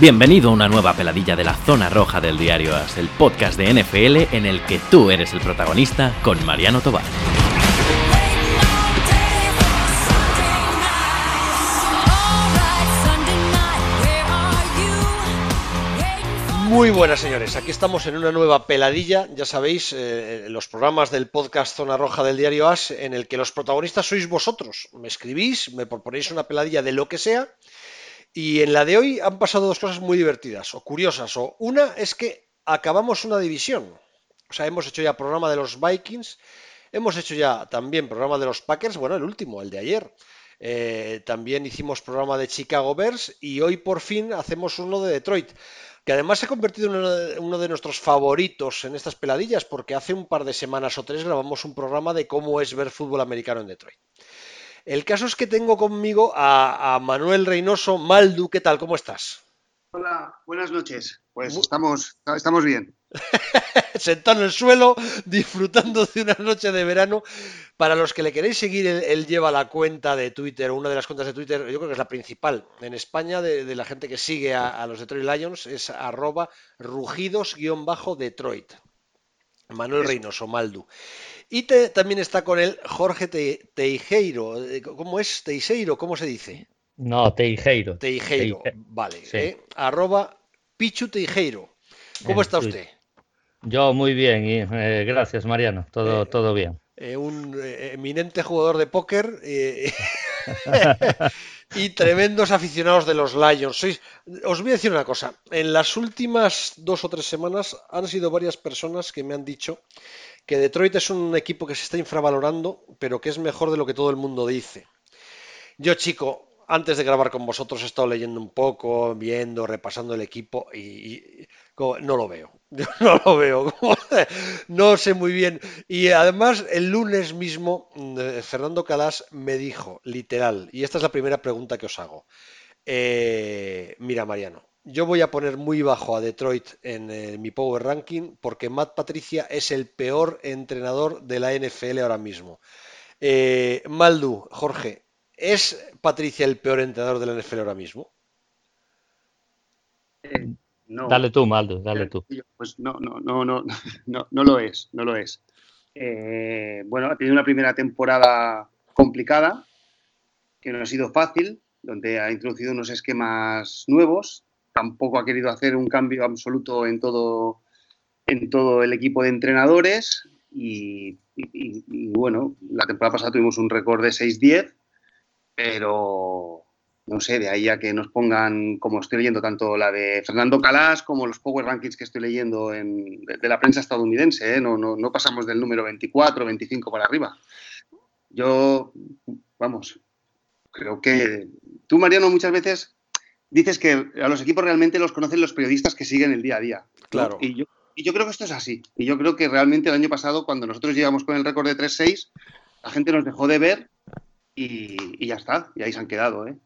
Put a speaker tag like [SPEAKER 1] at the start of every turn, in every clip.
[SPEAKER 1] Bienvenido a una nueva peladilla de la zona roja del diario As, el podcast de NFL en el que tú eres el protagonista con Mariano Tobar.
[SPEAKER 2] Muy buenas señores, aquí estamos en una nueva peladilla, ya sabéis, eh, los programas del podcast Zona Roja del diario As, en el que los protagonistas sois vosotros. Me escribís, me proponéis una peladilla de lo que sea y en la de hoy han pasado dos cosas muy divertidas o curiosas. O una es que acabamos una división. O sea, hemos hecho ya programa de los Vikings, hemos hecho ya también programa de los Packers, bueno, el último, el de ayer. Eh, también hicimos programa de Chicago Bears y hoy por fin hacemos uno de Detroit, que además se ha convertido en uno de, uno de nuestros favoritos en estas peladillas, porque hace un par de semanas o tres grabamos un programa de cómo es ver fútbol americano en Detroit. El caso es que tengo conmigo a, a Manuel Reynoso Maldu. ¿Qué tal? ¿Cómo estás?
[SPEAKER 3] Hola, buenas noches. Pues estamos, estamos bien.
[SPEAKER 2] Sentado en el suelo, disfrutando de una noche de verano. Para los que le queréis seguir, él, él lleva la cuenta de Twitter, una de las cuentas de Twitter, yo creo que es la principal en España de, de la gente que sigue a, a, los Detroit Lions, es arroba rugidos-detroit. Manuel Reynoso, Maldu. Y te, también está con él Jorge Te, Teijeiro. ¿Cómo es? Teijeiro, ¿cómo se dice?
[SPEAKER 4] No, Teijeiro.
[SPEAKER 2] Teijeiro, Teije... vale. Sí. Eh, arroba Pichu Teijeiro. ¿Cómo está usted?
[SPEAKER 4] Yo muy bien y eh, gracias Mariano, todo, eh, todo bien.
[SPEAKER 2] Eh, un eminente jugador de póker y tremendos aficionados de los Lions. Sois, os voy a decir una cosa, en las últimas dos o tres semanas han sido varias personas que me han dicho que Detroit es un equipo que se está infravalorando, pero que es mejor de lo que todo el mundo dice. Yo, chico, antes de grabar con vosotros he estado leyendo un poco, viendo, repasando el equipo y, no lo veo. No lo veo. No sé muy bien. Y además, el lunes mismo, eh, Fernando Calas me dijo, literal, y esta es la primera pregunta que os hago. Eh, mira, Mariano, yo voy a poner muy bajo a Detroit en, en, mi Power Ranking porque Matt Patricia es el peor entrenador de la NFL ahora mismo. Eh, Maldu, Jorge, ¿es Patricia el peor entrenador de la NFL ahora mismo?
[SPEAKER 4] Eh, no. Dale tú, Maldu, dale tú.
[SPEAKER 3] Pues no, no, no, no, no, no lo es, no lo es. Eh, bueno, ha tenido una primera temporada complicada, que no ha sido fácil, donde ha introducido unos esquemas nuevos, tampoco ha querido hacer un cambio absoluto en todo, en todo el equipo de entrenadores y, bueno, la temporada pasada tuvimos un récord de 6-10, pero no sé, de ahí a que nos pongan, como estoy leyendo tanto la de Fernando Calas como los Power Rankings que estoy leyendo en, de, de, la prensa estadounidense, ¿eh? no, no, no pasamos del número 24, 25 para arriba. Yo, vamos, creo que tú, Mariano, muchas veces dices que a los equipos realmente los conocen los periodistas que siguen el día a día.
[SPEAKER 2] ¿no? Claro.
[SPEAKER 3] Y yo, y yo creo que esto es así. Y yo creo que realmente el año pasado, cuando nosotros llegamos con el récord de 3-6, la gente nos dejó de ver y, y, ya está. Y ahí se han quedado. ¿eh?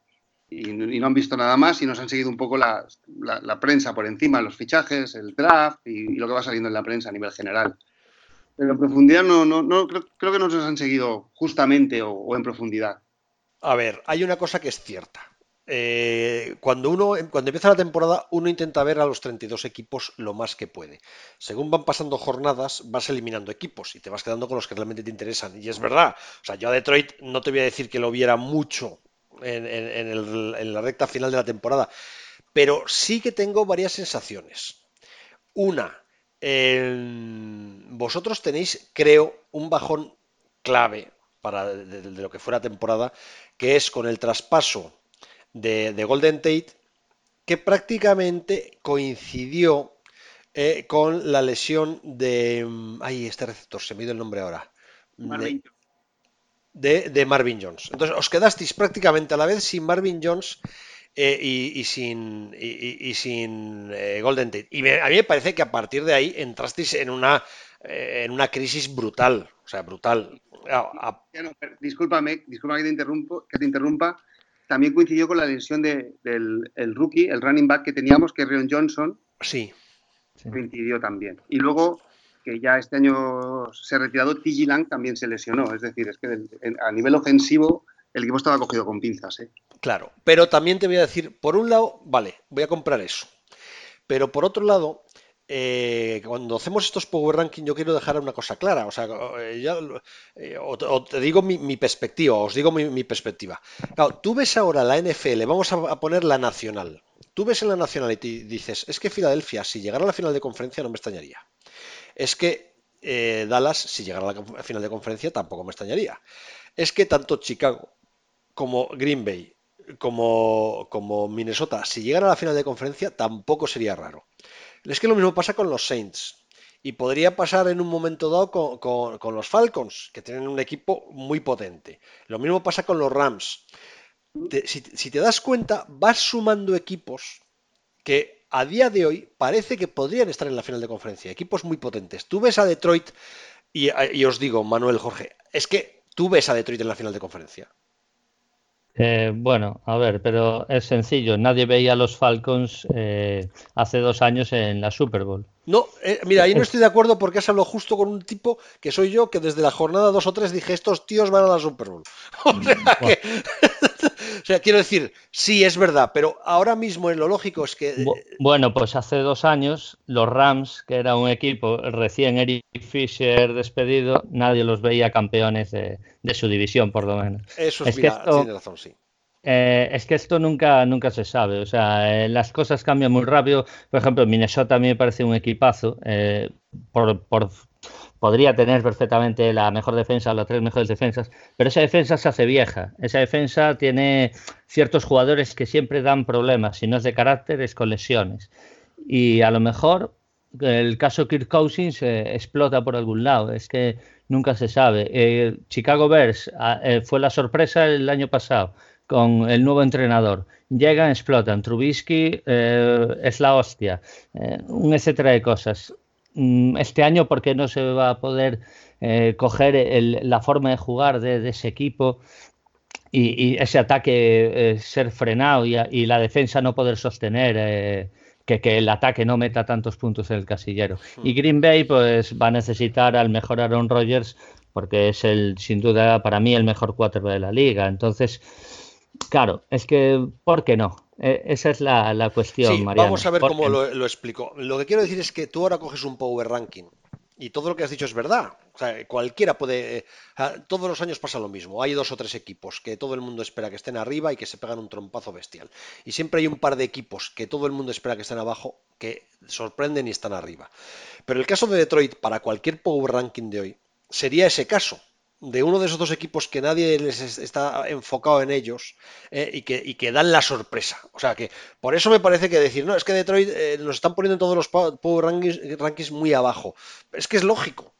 [SPEAKER 3] Y, y, no han visto nada más y nos han seguido un poco la, la, la prensa por encima, los fichajes, el draft y, y, lo que va saliendo en la prensa a nivel general. Pero en profundidad no, no, no creo, creo, que no nos han seguido justamente o, o en profundidad.
[SPEAKER 2] A ver, hay una cosa que es cierta eh, cuando uno cuando empieza la temporada uno intenta ver a los 32 equipos lo más que puede. Según van pasando jornadas vas eliminando equipos y te vas quedando con los que realmente te interesan. Y es verdad o sea yo a Detroit no te voy a decir que lo viera mucho en, la recta final de la temporada pero sí que tengo varias sensaciones. Una vosotros tenéis creo un bajón clave para de, de lo que fuera temporada que es con el traspaso de, de Golden Tate que prácticamente coincidió eh, con la lesión de. Ay, este receptor, se me ha ido el nombre ahora.
[SPEAKER 3] Marvin.
[SPEAKER 2] De, de, Marvin Jones. Entonces, os quedasteis prácticamente a la vez sin Marvin Jones eh, y, y, sin, y, y sin eh, Golden Tate. Y me, a mí me parece que a partir de ahí entrasteis en una, en una crisis brutal. O sea, brutal.
[SPEAKER 3] A, a... No, discúlpame, discúlpame que te, interrumpo, que te interrumpa también coincidió con la lesión de, del el rookie, el running back que teníamos, que es Rion Johnson.
[SPEAKER 2] Sí.
[SPEAKER 3] Coincidió también. Y luego, que ya este año se ha retirado, T.G. Lang también se lesionó. Es decir, es que a nivel ofensivo el equipo estaba cogido con pinzas. ¿eh?
[SPEAKER 2] Claro, pero también te voy a decir, por un lado, vale, voy a comprar eso. Pero por otro lado, eh, cuando hacemos estos Power Ranking, yo quiero dejar una cosa clara. O sea, eh, eh, te digo mi, perspectiva, os digo mi, perspectiva. Claro, tú ves ahora la NFL, vamos a, poner la nacional. Tú ves en la nacional y te dices, es que Filadelfia, si llegara a la final de conferencia, no me extrañaría. Es que Dallas, si llegara a la final de conferencia, tampoco me extrañaría. Es que tanto Chicago como Green Bay como, como Minnesota, si llegan a la final de conferencia, tampoco sería raro. Es que lo mismo pasa con los Saints. Y podría pasar en un momento dado con, los Falcons, que tienen un equipo muy potente. Lo mismo pasa con los Rams. si, te das cuenta, vas sumando equipos que a día de hoy parece que podrían estar en la final de conferencia. Equipos muy potentes. Tú ves a Detroit, y, y os digo, Manuel Jorge, es que tú ves a Detroit en la final de conferencia.
[SPEAKER 4] Eh, bueno, a ver, pero es sencillo. Nadie veía a los Falcons eh, hace dos años en la Super Bowl.
[SPEAKER 2] No, eh, mira, ahí no estoy de acuerdo porque has hablado justo con un tipo que soy yo, que desde la jornada dos o tres dije, estos tíos van a la Super Bowl. o sea, que... o sea, quiero decir, sí, es verdad, pero ahora mismo en lo lógico es que...
[SPEAKER 4] Bueno, pues hace dos años los Rams, que era un equipo recién Eric Fisher despedido, nadie los veía campeones de, su división, por lo menos.
[SPEAKER 2] Eso es, tiene razón, sí.
[SPEAKER 4] Eh, es que esto nunca, nunca se sabe. O sea, eh, las cosas cambian muy rápido. Por ejemplo, Minnesota a mí me parece un equipazo. Eh, podría tener perfectamente la mejor defensa, las tres mejores defensas, pero esa defensa se hace vieja. Esa defensa tiene ciertos jugadores que siempre dan problemas. Si no es de carácter, es con lesiones. Y a lo mejor el caso Kirk Cousins explota por algún lado. Es que nunca se sabe. Chicago Bears ah, fue la sorpresa el año pasado con el nuevo entrenador. Llegan, explotan. Trubisky eh, es la hostia. Eh, un etcétera de cosas. Mm, este año, ¿por qué no se va a poder eh, coger la forma de jugar de, ese equipo y, ese ataque ser frenado y, la defensa no poder sostener? Que, que, el ataque no meta tantos puntos en el casillero. Y Green Bay pues va a necesitar al mejor Aaron Rodgers porque es el sin duda para mí el mejor quarterback de la liga. Entonces, Claro, es que, ¿por qué no? E, esa es la, cuestión, sí,
[SPEAKER 2] Vamos a ver cómo lo, explico. Lo que quiero decir es que tú ahora coges un Power Ranking y todo lo que has dicho es verdad. O sea, cualquiera puede. Eh, todos los años pasa lo mismo. Hay dos o tres equipos que todo el mundo espera que estén arriba y que se pegan un trompazo bestial. Y siempre hay un par de equipos que todo el mundo espera que estén abajo que sorprenden y están arriba. Pero el caso de Detroit, para cualquier Power Ranking de hoy, sería ese caso de uno de esos dos equipos que nadie les está enfocado en ellos eh, y, que, que, dan la sorpresa. O sea que por eso me parece que decir, no, es que Detroit eh, nos están poniendo en todos los Power rankings, muy abajo. Es que es lógico.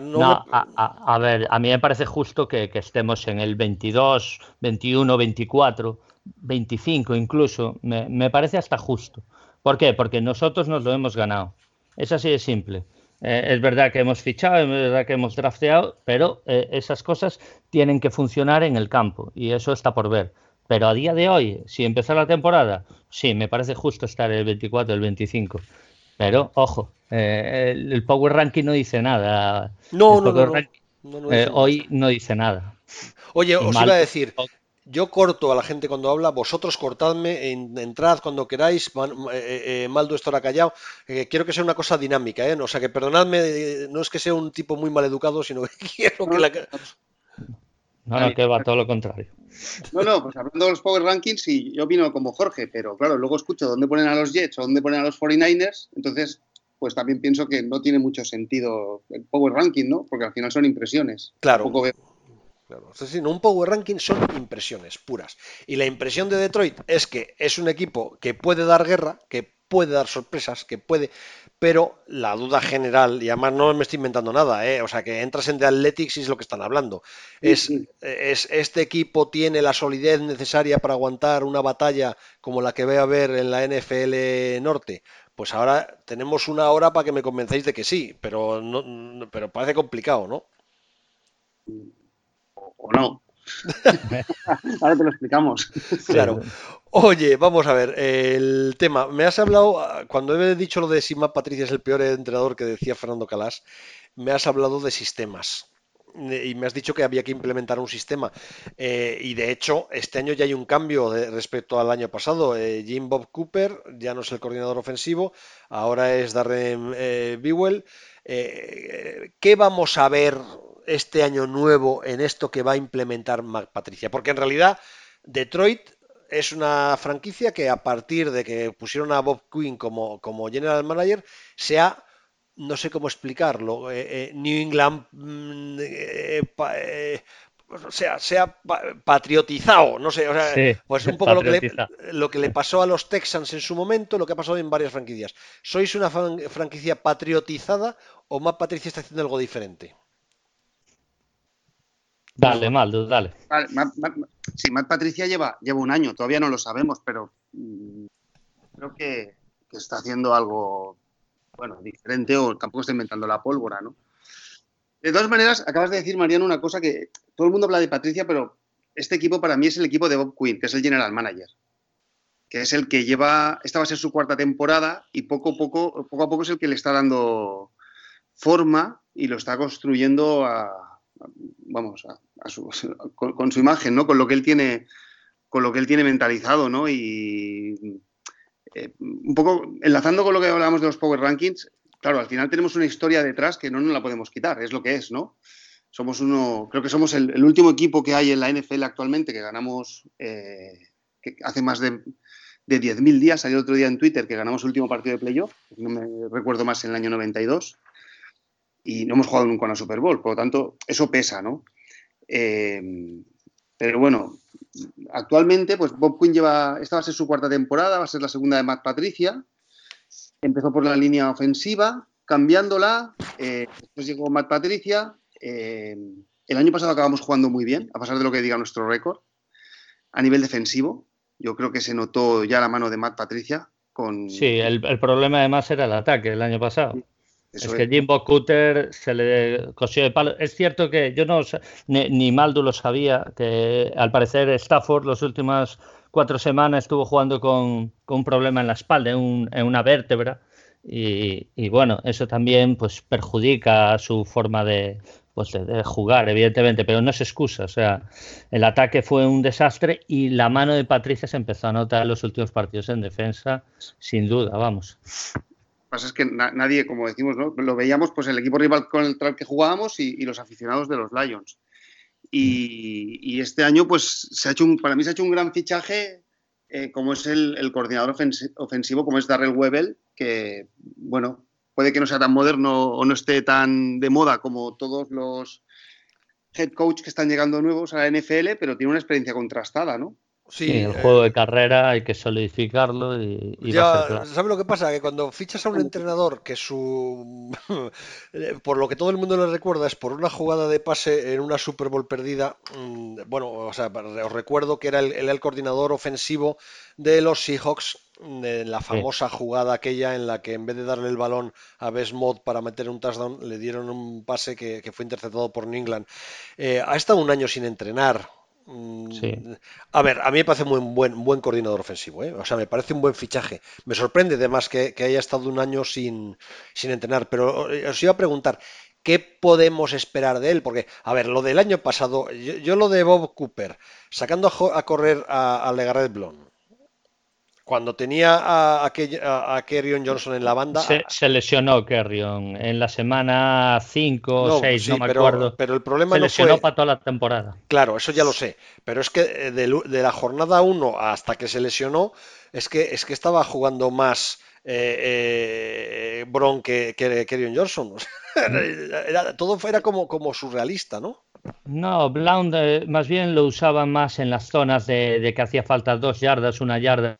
[SPEAKER 4] no, a, ver, a mí me parece justo que, estemos en el 22, 21, 24, 25 incluso. Me, me parece hasta justo. ¿Por qué? Porque nosotros nos lo hemos ganado. Es así de simple. Eh, es verdad que hemos fichado, es verdad que hemos drafteado, pero eh, esas cosas tienen que funcionar en el campo y eso está por ver. Pero a día de hoy, si empezar la temporada, sí, me parece justo estar el 24, el 25. Pero, ojo, eh, el, Power Ranking no dice nada.
[SPEAKER 2] No, no, no,
[SPEAKER 4] Hoy no dice nada.
[SPEAKER 2] Oye, os iba a decir, yo corto a la gente cuando habla, vosotros cortadme, entrad cuando queráis, eh, eh, eh, Maldo estará callado. quiero que sea una cosa dinámica, ¿eh? O sea, que perdonadme, no es que sea un tipo muy mal educado, sino que quiero que la...
[SPEAKER 4] No, no, que va todo lo contrario.
[SPEAKER 3] No, no, pues hablando de los Power Rankings, sí, yo opino como Jorge, pero claro, luego escucho dónde ponen a los Jets o dónde ponen a los 49ers, entonces pues también pienso que no tiene mucho sentido el Power Ranking, ¿no? Porque al final son impresiones.
[SPEAKER 2] Claro. Claro. un power ranking son impresiones puras. Y la impresión de Detroit es que es un equipo que puede dar guerra, que puede dar sorpresas, que puede, pero la duda general, y además no me estoy inventando nada, ¿eh? o sea que entras en The Athletics y es lo que están hablando, es, es este equipo tiene la solidez necesaria para aguantar una batalla como la que voy a ver en la NFL Norte. Pues ahora tenemos una hora para que me convencéis de que sí, pero, no, pero parece complicado, ¿no?
[SPEAKER 3] O no. Ahora te lo explicamos.
[SPEAKER 2] Claro. Oye, vamos a ver, el tema. Me has hablado, cuando he dicho lo de Sima Patricia es el peor entrenador que decía Fernando Calas, me has hablado de sistemas. y me has dicho que había que implementar un sistema. Eh, y de hecho, este año ya hay un cambio respecto al año pasado. Eh, Jim Bob Cooper ya no es el coordinador ofensivo, ahora es Darren eh, Bewell. ¿Qué vamos a ver este año nuevo en esto que va a implementar Mac Patricia? Porque en realidad Detroit es una franquicia que a partir de que pusieron a Bob Quinn como, como general manager se ha no sé cómo explicarlo, eh, eh, New England mm, eh, o sea, se ha patriotizado, no sé, o sea, pues un poco lo que, le, lo que, le, pasó a los Texans en su momento, lo que ha pasado en varias franquicias. ¿Sois una franquicia patriotizada o Matt Patricia está haciendo algo diferente?
[SPEAKER 4] Dale, Maldo, dale.
[SPEAKER 3] sí, Matt Patricia lleva, lleva un año, todavía no lo sabemos, pero mm, creo que, que está haciendo algo bueno, diferente o tampoco está inventando la pólvora, ¿no? De todas maneras, acabas de decir, Mariano, una cosa que todo el mundo habla de Patricia, pero este equipo para mí es el equipo de Bob Quinn, que es el general manager, que es el que lleva, esta va a ser su cuarta temporada y poco a poco, poco a poco es el que le está dando forma y lo está construyendo vamos, con, su imagen, ¿no? Con lo que él tiene, con lo que él tiene mentalizado, ¿no? Y eh, un poco enlazando con lo que hablábamos de los Power Rankings, claro, al final tenemos una historia detrás que no nos la podemos quitar, es lo que es, ¿no? Somos uno, creo que somos el, último equipo que hay en la NFL actualmente que ganamos, eh, que hace más de, de 10.000 días, salió otro día en Twitter que ganamos el último partido de playoff, no me recuerdo más en el año 92, y no hemos jugado nunca en la Super Bowl, por lo tanto, eso pesa, ¿no? Eh, pero bueno, actualmente, pues Bob Quinn lleva, esta va a ser su cuarta temporada, va a ser la segunda de Matt Patricia. Empezó por la línea ofensiva, cambiándola, eh, después llegó Matt Patricia. Eh, el año pasado acabamos jugando muy bien, a pesar de lo que diga nuestro récord. A nivel defensivo, yo creo que se notó ya la mano de Matt Patricia. Con...
[SPEAKER 4] Sí, el, el problema además era el ataque el año pasado es, que Jimbo Cutter se le cosió de palo. Es cierto que yo no, ni, Maldo lo sabía, que al parecer Stafford las últimas cuatro semanas estuvo jugando con, un problema en la espalda, en, una vértebra. Y, bueno, eso también pues perjudica su forma de, pues de, jugar, evidentemente, pero no es excusa. O sea, el ataque fue un desastre y la mano de Patricia se empezó a notar en los últimos partidos en defensa, sin duda, vamos
[SPEAKER 3] pasa es que nadie, como decimos, ¿no? lo veíamos pues el equipo rival con el que jugábamos y, los aficionados de los Lions. Y, este año, pues se ha hecho un, para mí se ha hecho un gran fichaje, eh, como es el, coordinador ofensivo, como es Darrell Webel, que, bueno, puede que no sea tan moderno o no esté tan de moda como todos los head coach que están llegando nuevos a la NFL, pero tiene una experiencia contrastada, ¿no?
[SPEAKER 4] Sí, el eh, juego de carrera hay que solidificarlo y,
[SPEAKER 2] ya, ¿Sabes lo que pasa? Que cuando fichas a un entrenador que su por lo que todo el mundo le recuerda es por una jugada de pase en una Super Bowl perdida, mm, bueno, o sea, os recuerdo que era el, el coordinador ofensivo de los Seahawks en la famosa jugada aquella en la que en vez de darle el balón a Besmod para meter un touchdown, le dieron un pase que, fue interceptado por New England. Eh, ha estado un año sin entrenar, Mm, a ver, a mí me parece muy buen, buen coordinador ofensivo, ¿eh? o sea, me parece un buen fichaje. Me sorprende además que, haya estado un año sin, sin entrenar, pero eh, os iba a preguntar, ¿qué podemos esperar de él? Porque, a ver, lo del año pasado, yo, lo de Bob Cooper, sacando a, correr a, a Legarret Blond, cuando tenía a, a, Kerrion Johnson en la banda.
[SPEAKER 4] Se, lesionó Kerrion en la semana 5 o 6, no me acuerdo.
[SPEAKER 2] Pero el problema
[SPEAKER 4] se lesionó para toda la temporada.
[SPEAKER 2] Claro, eso ya lo sé. Pero es que eh, de, la jornada 1 hasta que se lesionó, es que, es que estaba jugando más eh, eh Bron que, que Johnson. todo era como, como surrealista, ¿no?
[SPEAKER 4] No, Blount eh, más bien lo usaba más en las zonas de, que hacía falta dos yardas, una yarda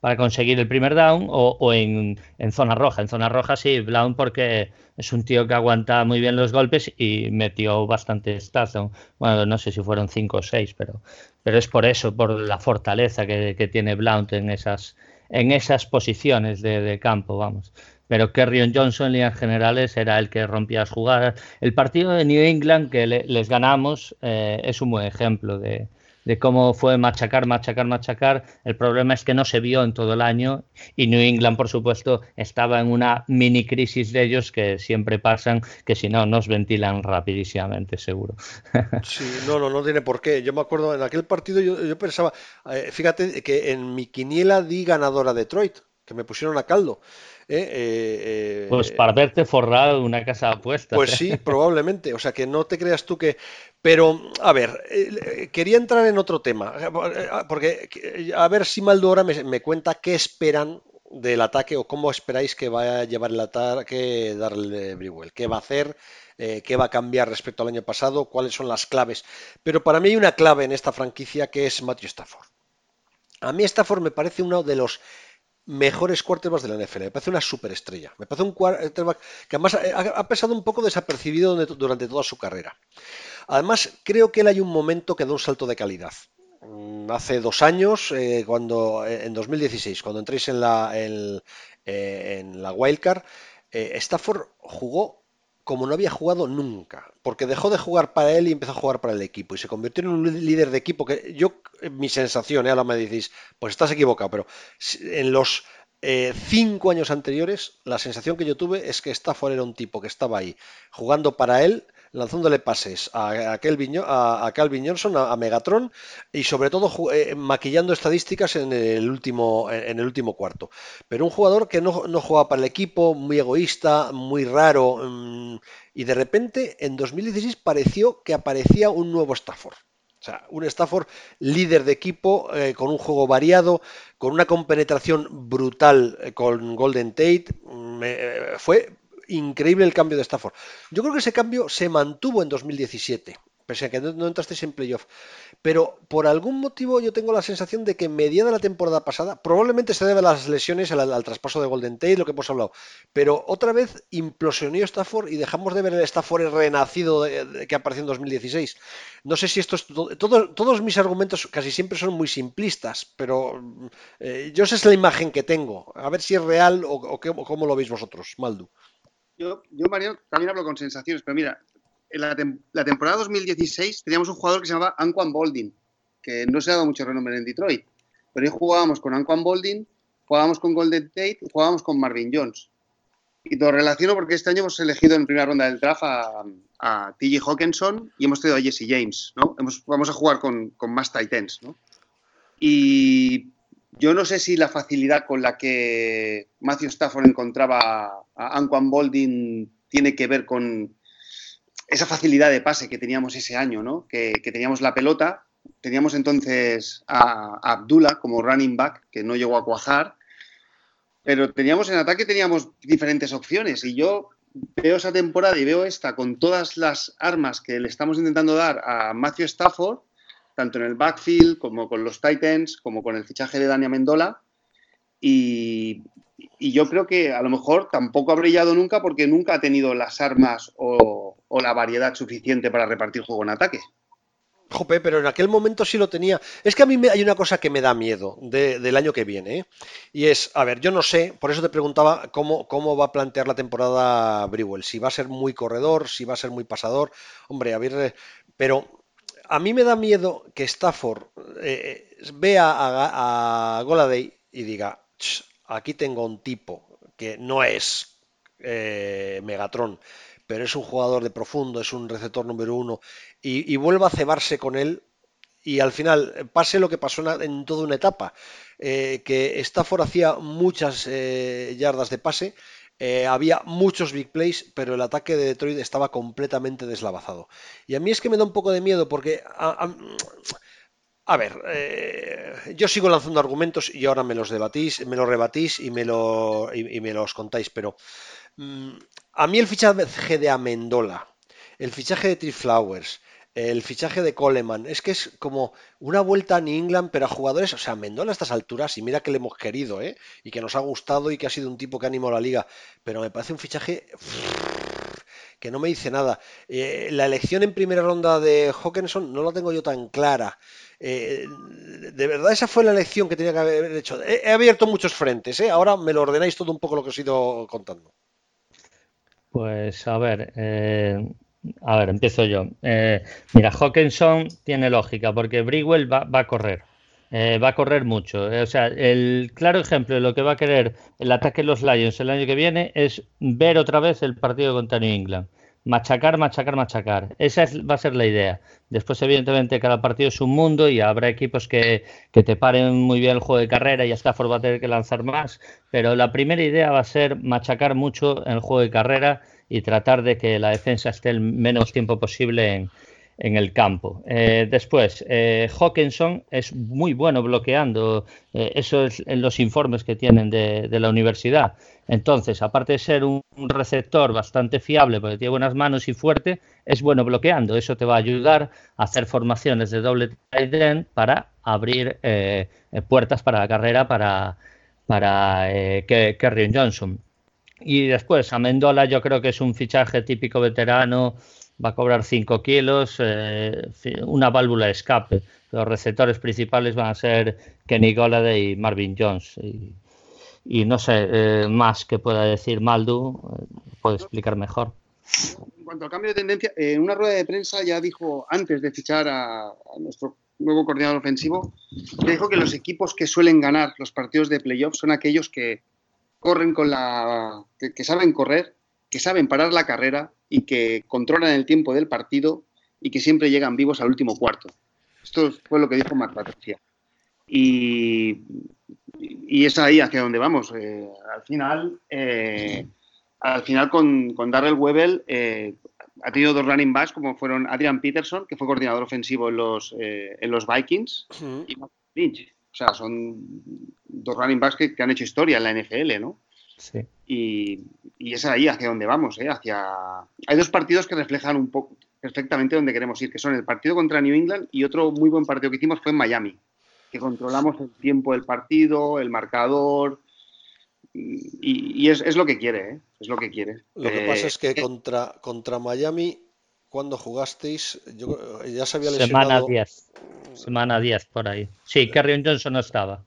[SPEAKER 4] para conseguir el primer down o, en, zona roja. En zona roja sí, Blount porque es un tío que aguanta muy bien los golpes y metió bastante touchdowns. Bueno, no sé si fueron cinco o seis, pero, pero es por eso, por la fortaleza que, tiene Blount en esas, en esas posiciones de campo, vamos pero Kerryon Johnson en líneas generales era el que rompía las jugadas. El partido de New England que les ganamos eh, es un buen ejemplo de, de cómo fue machacar, machacar, machacar. El problema es que no se vio en todo el año y New England, por supuesto, estaba en una mini crisis de ellos que siempre pasan, que si no nos ventilan rapidísimamente, seguro.
[SPEAKER 2] Sí, no, no, tiene por qué. Yo me acuerdo, en aquel partido yo, pensaba, eh, fíjate que en mi quiniela di ganadora Detroit, que me pusieron a caldo. ¿Eh? Eh,
[SPEAKER 4] eh, pues para verte forrado una casa apuesta.
[SPEAKER 2] Pues sí, probablemente. O sea, que no te creas tú que... Pero, a ver, quería entrar en otro tema, porque a ver si Maldora me, me cuenta qué esperan del ataque o cómo esperáis que vaya a llevar el ataque darle Briwell, qué va a hacer, qué va a cambiar respecto al año pasado, cuáles son las claves. Pero para mí hay una clave en esta franquicia que es Matthew Stafford. A mí Stafford me parece uno de los mejores quarterbacks de la NFL. Me parece una superestrella. Me parece un quarterback que además ha, pesado un poco desapercibido durante toda su carrera. Además, creo que él hay un momento que da un salto de calidad. Mm, hace dos años, eh, cuando eh, en 2016, cuando entréis en la, en, eh, en la Wildcard, Stafford jugó como no había jugado nunca, porque dejó de jugar para él y empezó a jugar para el equipo y se convirtió en un líder de equipo que yo, mi sensación, ¿eh? ahora me decís, pues estás equivocado, pero en los eh, cinco años anteriores la sensación que yo tuve es que Stafford era un tipo que estaba ahí jugando para él lanzándole pases a, Calvin, a, Calvin Johnson, a, Megatron y sobre todo eh, maquillando estadísticas en el, último, en el último cuarto. Pero un jugador que no, no jugaba para el equipo, muy egoísta, muy raro mm, y de repente en 2016 pareció que aparecía un nuevo Stafford. O sea, un Stafford líder de equipo, eh, con un juego variado, con una compenetración brutal eh, con Golden Tate. Mm, fue increíble el cambio de Stafford. Yo creo que ese cambio se mantuvo en 2017 pese a que no, entrasteis en playoff. Pero por algún motivo yo tengo la sensación de que mediada la temporada pasada, probablemente se debe a las lesiones, al, traspaso de Golden Tate, lo que hemos hablado, pero otra vez implosionó Stafford y dejamos de ver el Stafford renacido que apareció en 2016. No sé si esto es... todos mis argumentos casi siempre son muy simplistas, pero eh, yo sé es la imagen que tengo. A ver si es real o, cómo lo veis vosotros, Maldu.
[SPEAKER 3] Yo, yo, Mario, también hablo con sensaciones, pero mira, en la, temporada 2016 teníamos un jugador que se llamaba Anquan Boldin, que no se ha dado mucho renombre en Detroit, pero ahí jugábamos con Anquan Boldin, jugábamos con Golden Tate jugábamos con Marvin Jones. Y lo relaciono porque este año hemos elegido en primera ronda del draft a, a T.J. Hawkinson y hemos tenido a Jesse James, ¿no? vamos a jugar con, más Titans, ¿no? Y yo no sé si la facilidad con la que Matthew Stafford encontraba a Anquan Boldin tiene que ver con esa facilidad de pase que teníamos ese año, ¿no? Que, teníamos la pelota, teníamos entonces a, Abdullah como running back, que no llegó a cuajar, pero teníamos en ataque teníamos diferentes opciones y yo veo esa temporada y veo esta con todas las armas que le estamos intentando dar a Matthew Stafford, tanto en el backfield como con los Titans, como con el fichaje de Dania Mendola. Y, y yo creo que a lo mejor tampoco ha brillado nunca porque nunca ha tenido las armas o, la variedad suficiente para repartir juego en ataque.
[SPEAKER 2] Jope, pero en aquel momento sí lo tenía. Es que a mí me, hay una cosa que me da miedo del año que viene. ¿eh? Y es, a ver, yo no sé, por eso te preguntaba cómo, cómo va a plantear la temporada Brewell. Si va a ser muy corredor, si va a ser muy pasador. Hombre, a ver, eh, pero a mí me da miedo que Stafford eh, vea a, a Goladay y diga, aquí tengo un tipo que no es eh, Megatron, pero es un jugador de profundo, es un receptor número uno, y, vuelva a cebarse con él y al final pase lo que pasó en, toda una etapa, eh, que Stafford hacía muchas eh, yardas de pase, había muchos big plays, pero el ataque de Detroit estaba completamente deslavazado. Y a mí es que me da un poco de miedo porque a ver, eh, yo sigo lanzando argumentos y ahora me los debatís, me los rebatís y me, lo, y, me los contáis, pero mm, a mí el fichaje de Amendola, el fichaje de Tree Flowers, el fichaje de Coleman, es que es como una vuelta a New England, pero a jugadores, o sea, Amendola a estas alturas, y mira que le hemos querido, ¿eh? Y que nos ha gustado y que ha sido un tipo que ha animado la liga, pero me parece un fichaje que no me dice nada. Eh, la elección en primera ronda de Hawkinson no la tengo yo tan clara. Eh, de verdad, esa fue la elección que tenía que haber hecho. He, abierto muchos frentes, ¿eh? ahora me lo ordenáis todo un poco lo que os he ido contando.
[SPEAKER 4] Pues a ver, eh, A ver, empiezo yo. Eh, mira, Hawkinson tiene lógica porque Brigwell va, a correr. Eh, va a correr mucho. Eh, o sea, el claro ejemplo de lo que va a querer el ataque de los Lions el año que viene es ver otra vez el partido contra New England machacar, machacar, machacar. Esa va a ser la idea. Después, evidentemente, cada partido es un mundo y habrá equipos que, te paren muy bien el juego de carrera y Stafford va a tener que lanzar más. Pero la primera idea va a ser machacar mucho el juego de carrera y tratar de que la defensa esté el menos tiempo posible en, el campo. Eh, después, eh, Hawkinson es muy bueno bloqueando, eh, eso es en los informes que tienen de, la universidad. Entonces, aparte de ser un, receptor bastante fiable porque tiene buenas manos y fuerte, es bueno bloqueando. Eso te va a ayudar a hacer formaciones de doble tight end para abrir puertas para la carrera para, para Johnson. Y después, Amendola yo creo que es un fichaje típico veterano va a cobrar 5 kilos, eh, una válvula de escape. Los receptores principales van a ser Kenny Golladay y Marvin Jones. Y, no sé, eh, más que pueda decir Maldu, eh, puede explicar mejor.
[SPEAKER 3] En cuanto al cambio de tendencia, en una rueda de prensa ya dijo, antes de fichar a, nuestro nuevo coordinador ofensivo, dijo que los equipos que suelen ganar los partidos de playoff son aquellos que corren con la. que saben correr, que saben parar la carrera y que controlan el tiempo del partido y que siempre llegan vivos al último cuarto. Esto fue lo que dijo Marc Patricia. Y, y, es ahí hacia donde vamos. Eh, al final, eh, al final con, con Darrell Webel eh, ha tenido dos running backs como fueron Adrian Peterson, que fue coordinador ofensivo en los, en los Vikings, y Lynch. O sea, son dos running backs que, que, han hecho historia en la NFL, ¿no? Sí. Y, es ahí hacia donde vamos, ¿eh? Hacia... Hay dos partidos que reflejan un poco perfectamente donde queremos ir, que son el partido contra New England y otro muy buen partido que hicimos fue en Miami, que controlamos el tiempo del partido, el marcador, y, es, lo que quiere, ¿eh? es lo que quiere.
[SPEAKER 2] Lo que pasa es que eh, contra, contra Miami, cuando jugasteis, yo, ya se había lesionado...
[SPEAKER 4] Semana 10, semana 10 por ahí. Sí, Carrion Johnson no estaba.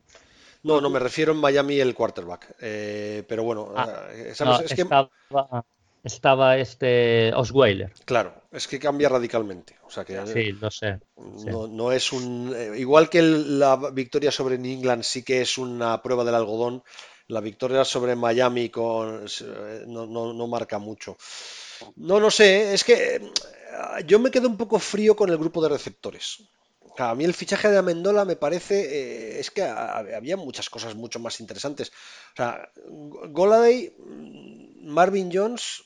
[SPEAKER 2] No, no, me refiero en Miami el quarterback. Eh, pero bueno,
[SPEAKER 4] ah, eh, ¿sabes? es que... estaba, este Osweiler.
[SPEAKER 2] Claro, es que cambia radicalmente. O sea que,
[SPEAKER 4] sí, lo sé.
[SPEAKER 2] No, es un. Eh, igual que la victoria sobre New England sí que es una prueba del algodón, la victoria sobre Miami con, no, no marca mucho. No, no sé, es que yo me quedo un poco frío con el grupo de receptores a mí el fichaje de Amendola me parece, eh, es que había muchas cosas mucho más interesantes. O sea, Goladay, mm, Marvin Jones,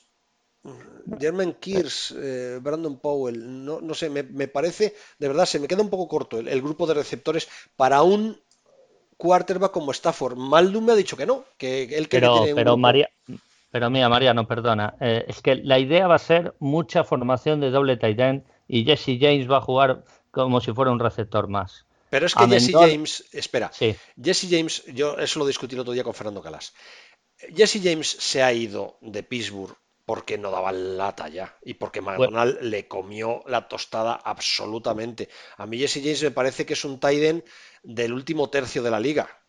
[SPEAKER 2] mm, German Kears, eh, Brandon Powell, no, no sé, me, parece, de verdad, se me queda un poco corto el, grupo de receptores para un quarterback como Stafford. Maldum me ha dicho que no, que él
[SPEAKER 4] que pero, pero María, pero mira, Mariano, perdona, eh, es que la idea va a ser mucha formación de doble tight end y Jesse James va a jugar como si fuera un receptor más.
[SPEAKER 2] Pero es que Jesse James, espera, Jesse James, yo eso lo discutí el otro día con Fernando Calas. Jesse James se ha ido de Pittsburgh porque no daba la talla y porque McDonald le comió la tostada absolutamente. A mí Jesse James me parece que es un Tiden del último tercio de la liga.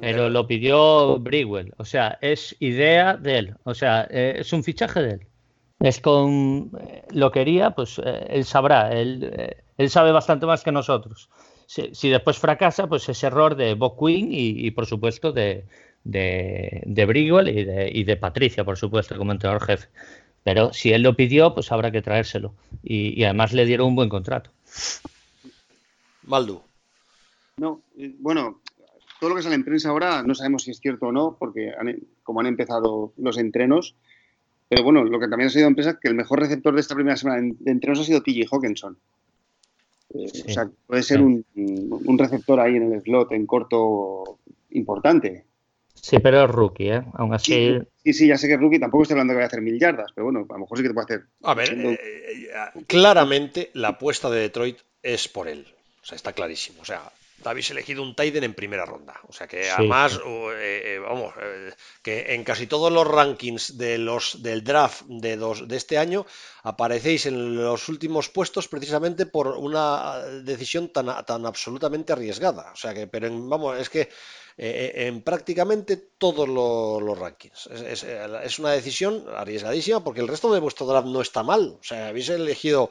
[SPEAKER 4] Pero lo pidió Brigwell, o sea, es idea de él, o sea, eh, es un fichaje de él. Es con eh, lo quería, pues eh, él sabrá, él él sabe bastante más que nosotros. Si, después fracasa, pues es error de Bob Quinn y, por supuesto de, de, de y de, Patricia, por supuesto, como entrenador jefe. Pero si él lo pidió, pues habrá que traérselo. Y, además le dieron un buen contrato.
[SPEAKER 2] Maldu.
[SPEAKER 3] No, bueno, todo lo que sale en prensa ahora no sabemos si es cierto o no, porque como han empezado los entrenos, pero bueno, lo que también ha sido en prensa que el mejor receptor de esta primera semana de entrenos ha sido TJ Hawkinson. O sea, puede ser un, receptor ahí en el slot en corto importante.
[SPEAKER 4] Sí, pero es rookie, ¿eh? Aún así.
[SPEAKER 3] Sí, sí, ya sé que es rookie. Tampoco estoy hablando de que va a hacer mil yardas, pero bueno, a lo mejor sí que te puede hacer.
[SPEAKER 2] A ver, eh, eh, claramente la apuesta de Detroit es por él. O sea, está clarísimo. O sea, habéis elegido un Tiden en primera ronda. O sea que además, eh, eh, vamos, eh, que en casi todos los rankings de los, del draft de, dos, de este año aparecéis en los últimos puestos precisamente por una decisión tan, tan absolutamente arriesgada. O sea que, pero vamos, es que eh, eh, en prácticamente todos los, rankings. Es, una decisión arriesgadísima porque el resto de vuestro draft no está mal. O sea, habéis elegido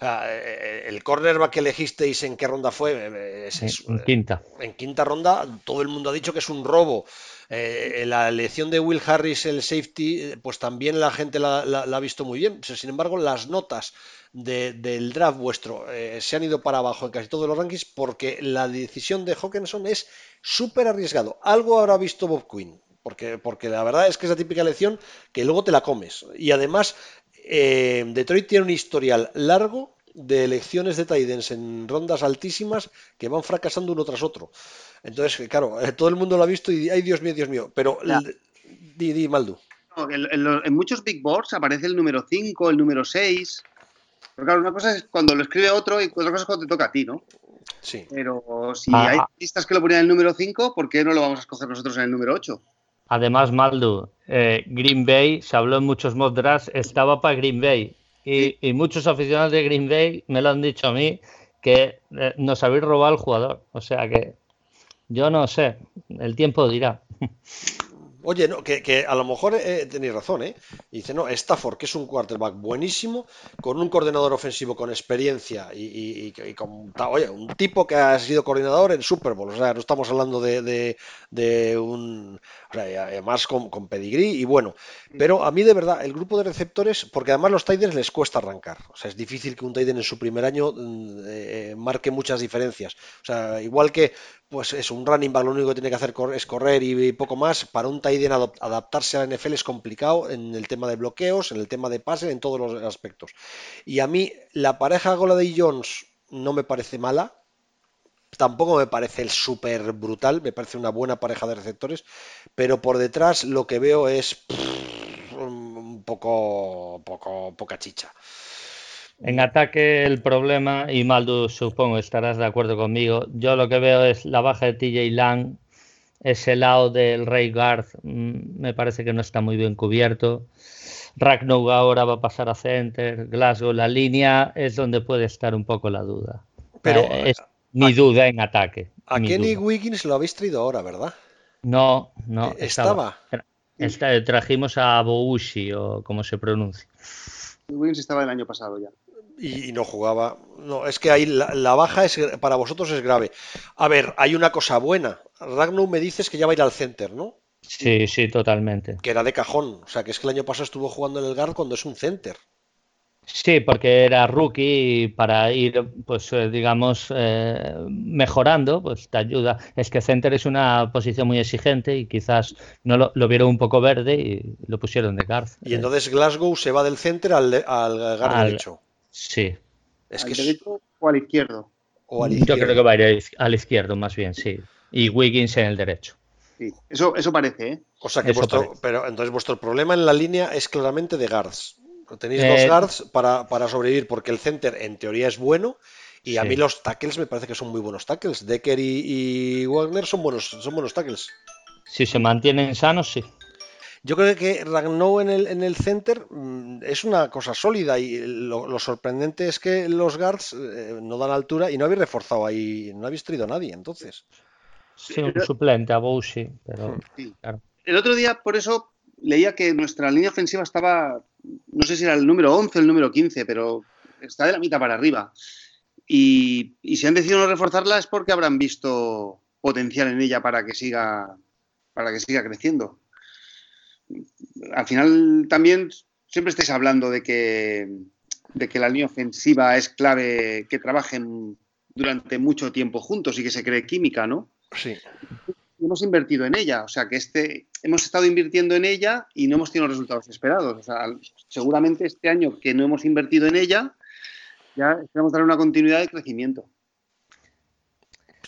[SPEAKER 2] el cornerback que elegisteis en qué ronda fue.
[SPEAKER 4] en quinta.
[SPEAKER 2] En quinta ronda, todo el mundo ha dicho que es un robo. La elección de Will Harris, el safety, pues también la gente la, ha visto muy bien. Sin embargo, las notas del draft vuestro se han ido para abajo en casi todos los rankings porque la decisión de Hawkinson es súper arriesgado. Algo habrá visto Bob Quinn, porque, porque la verdad es que es la típica lección que luego te la comes. Y además, eh, Detroit tiene un historial largo de elecciones de Tidens en rondas altísimas que van fracasando uno tras otro. Entonces, claro, eh, todo el mundo lo ha visto y, ay, Dios mío, Dios mío. Pero, di, di, Maldu.
[SPEAKER 3] en, muchos big boards aparece el número 5, el número 6. Pero claro, una cosa es cuando lo escribe otro y otra cosa es cuando te toca a ti, ¿no?
[SPEAKER 2] Sí.
[SPEAKER 3] Pero si ah, hay ah. listas que lo ponían en el número 5, ¿por qué no lo vamos a escoger nosotros en el número 8?
[SPEAKER 4] Además, Maldu, eh, Green Bay, se habló en muchos mock drafts, estaba para Green Bay. Y, muchos aficionados de Green Bay me lo han dicho a mí que eh, nos habéis robado al jugador. O sea que yo no sé, el tiempo dirá.
[SPEAKER 2] Oye, no, que, a lo mejor eh, tenéis razón, ¿eh? dice, no, Stafford, que es un quarterback buenísimo, con un coordinador ofensivo con experiencia y, con, oye, un tipo que ha sido coordinador en Super Bowl, o sea, no estamos hablando de, un, o sea, además con, con, pedigrí y bueno, pero a mí de verdad, el grupo de receptores, porque además los Titans les cuesta arrancar, o sea, es difícil que un Titan en su primer año mm, eh, marque muchas diferencias, o sea, igual que pues es un running back lo único que tiene que hacer es correr y poco más. Para un tight adaptarse a la NFL es complicado en el tema de bloqueos, en el tema de pase, en todos los aspectos. Y a mí la pareja Gola de Jones no me parece mala. Tampoco me parece el súper brutal, me parece una buena pareja de receptores, pero por detrás lo que veo es un poco, poco, poca chicha.
[SPEAKER 4] En ataque el problema, y Maldu supongo estarás de acuerdo conmigo, yo lo que veo es la baja de TJ Lang, ese lado del Ray Garth mm, me parece que no está muy bien cubierto. Ragnow ahora va a pasar a center, Glasgow, la línea es donde puede estar un poco la duda. Pero eh, es mi duda en ataque.
[SPEAKER 2] A Kenny Wiggins lo habéis traído ahora, ¿verdad?
[SPEAKER 4] No, no.
[SPEAKER 2] Eh, estaba.
[SPEAKER 4] trajimos a Boushi o como se pronuncia.
[SPEAKER 3] Wiggins estaba el año pasado ya
[SPEAKER 2] y, no jugaba. No, es que ahí la, baja es para vosotros es grave. A ver, hay una cosa buena. Ragnar me dices que ya va a ir al center, ¿no?
[SPEAKER 4] Sí, sí, totalmente.
[SPEAKER 2] Que era de cajón. O sea, que es que el año pasado estuvo jugando en el guard cuando es un center.
[SPEAKER 4] Sí, porque era rookie para ir, pues eh, digamos, eh, mejorando, pues te ayuda. Es que center es una posición muy exigente y quizás no lo, vieron un poco verde y lo pusieron de guard.
[SPEAKER 2] Y entonces Glasgow se va del center al, al guard derecho.
[SPEAKER 4] Sí.
[SPEAKER 3] Es que derecho o al izquierdo?
[SPEAKER 4] Yo creo que va a ir al izquierdo más bien, sí. Y Wiggins en el derecho.
[SPEAKER 3] Sí, eso, eso parece, ¿eh?
[SPEAKER 2] O sea que vuestro, pero entonces vuestro problema en la línea es claramente de guards. Tenéis dos eh, guards para, sobrevivir porque el center en teoría es bueno y a mí los tackles me parece que son muy buenos tackles. Decker y, Wagner son buenos, son buenos tackles.
[SPEAKER 4] Si se mantienen sanos, sí.
[SPEAKER 2] Yo creo que Ragnou en el, en el center mm, es una cosa sólida y lo, sorprendente es que los guards eh, no dan altura y no habéis reforzado ahí, no habéis traído a nadie entonces.
[SPEAKER 4] Sí, un suplente a Bouchy, pero
[SPEAKER 3] El otro día, por eso, leía que nuestra línea ofensiva estaba, no sé si era el número 11 o el número 15, pero está de la mitad para arriba. Y, y si han decidido no reforzarla es porque habrán visto potencial en ella para que siga, para que siga creciendo al final también siempre estáis hablando de que, de que la línea ofensiva es clave que trabajen durante mucho tiempo juntos y que se cree química, ¿no?
[SPEAKER 2] Sí.
[SPEAKER 3] Hemos invertido en ella, o sea que este, hemos estado invirtiendo en ella y no hemos tenido los resultados esperados. O sea, seguramente este año que no hemos invertido en ella, ya esperamos dar una continuidad de crecimiento.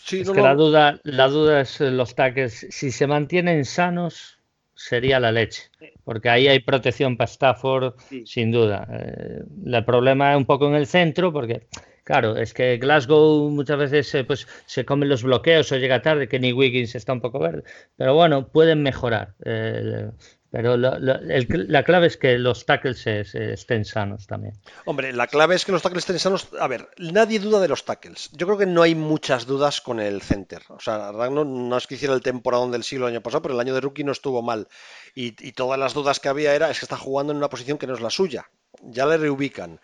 [SPEAKER 4] Sí, es que la duda, la duda es los tackles, si se mantienen sanos, sería la leche, porque ahí hay protección para Stafford, sin duda. Eh, el problema es un poco en el centro, porque, claro, es que Glasgow muchas veces eh, pues, se comen los bloqueos o llega tarde, que ni Wiggins está un poco verde, pero bueno, pueden mejorar. Eh, Pero la clave es que los tackles estén sanos también.
[SPEAKER 2] Hombre, la clave es que los tackles estén sanos. A ver, nadie duda de los tackles. Yo creo que no hay muchas dudas con el center. O sea, Ragno no es que hiciera el temporadón del siglo el año pasado, pero el año de rookie no estuvo mal. Y, y todas las dudas que había era es que está jugando en una posición que no es la suya. Ya le reubican.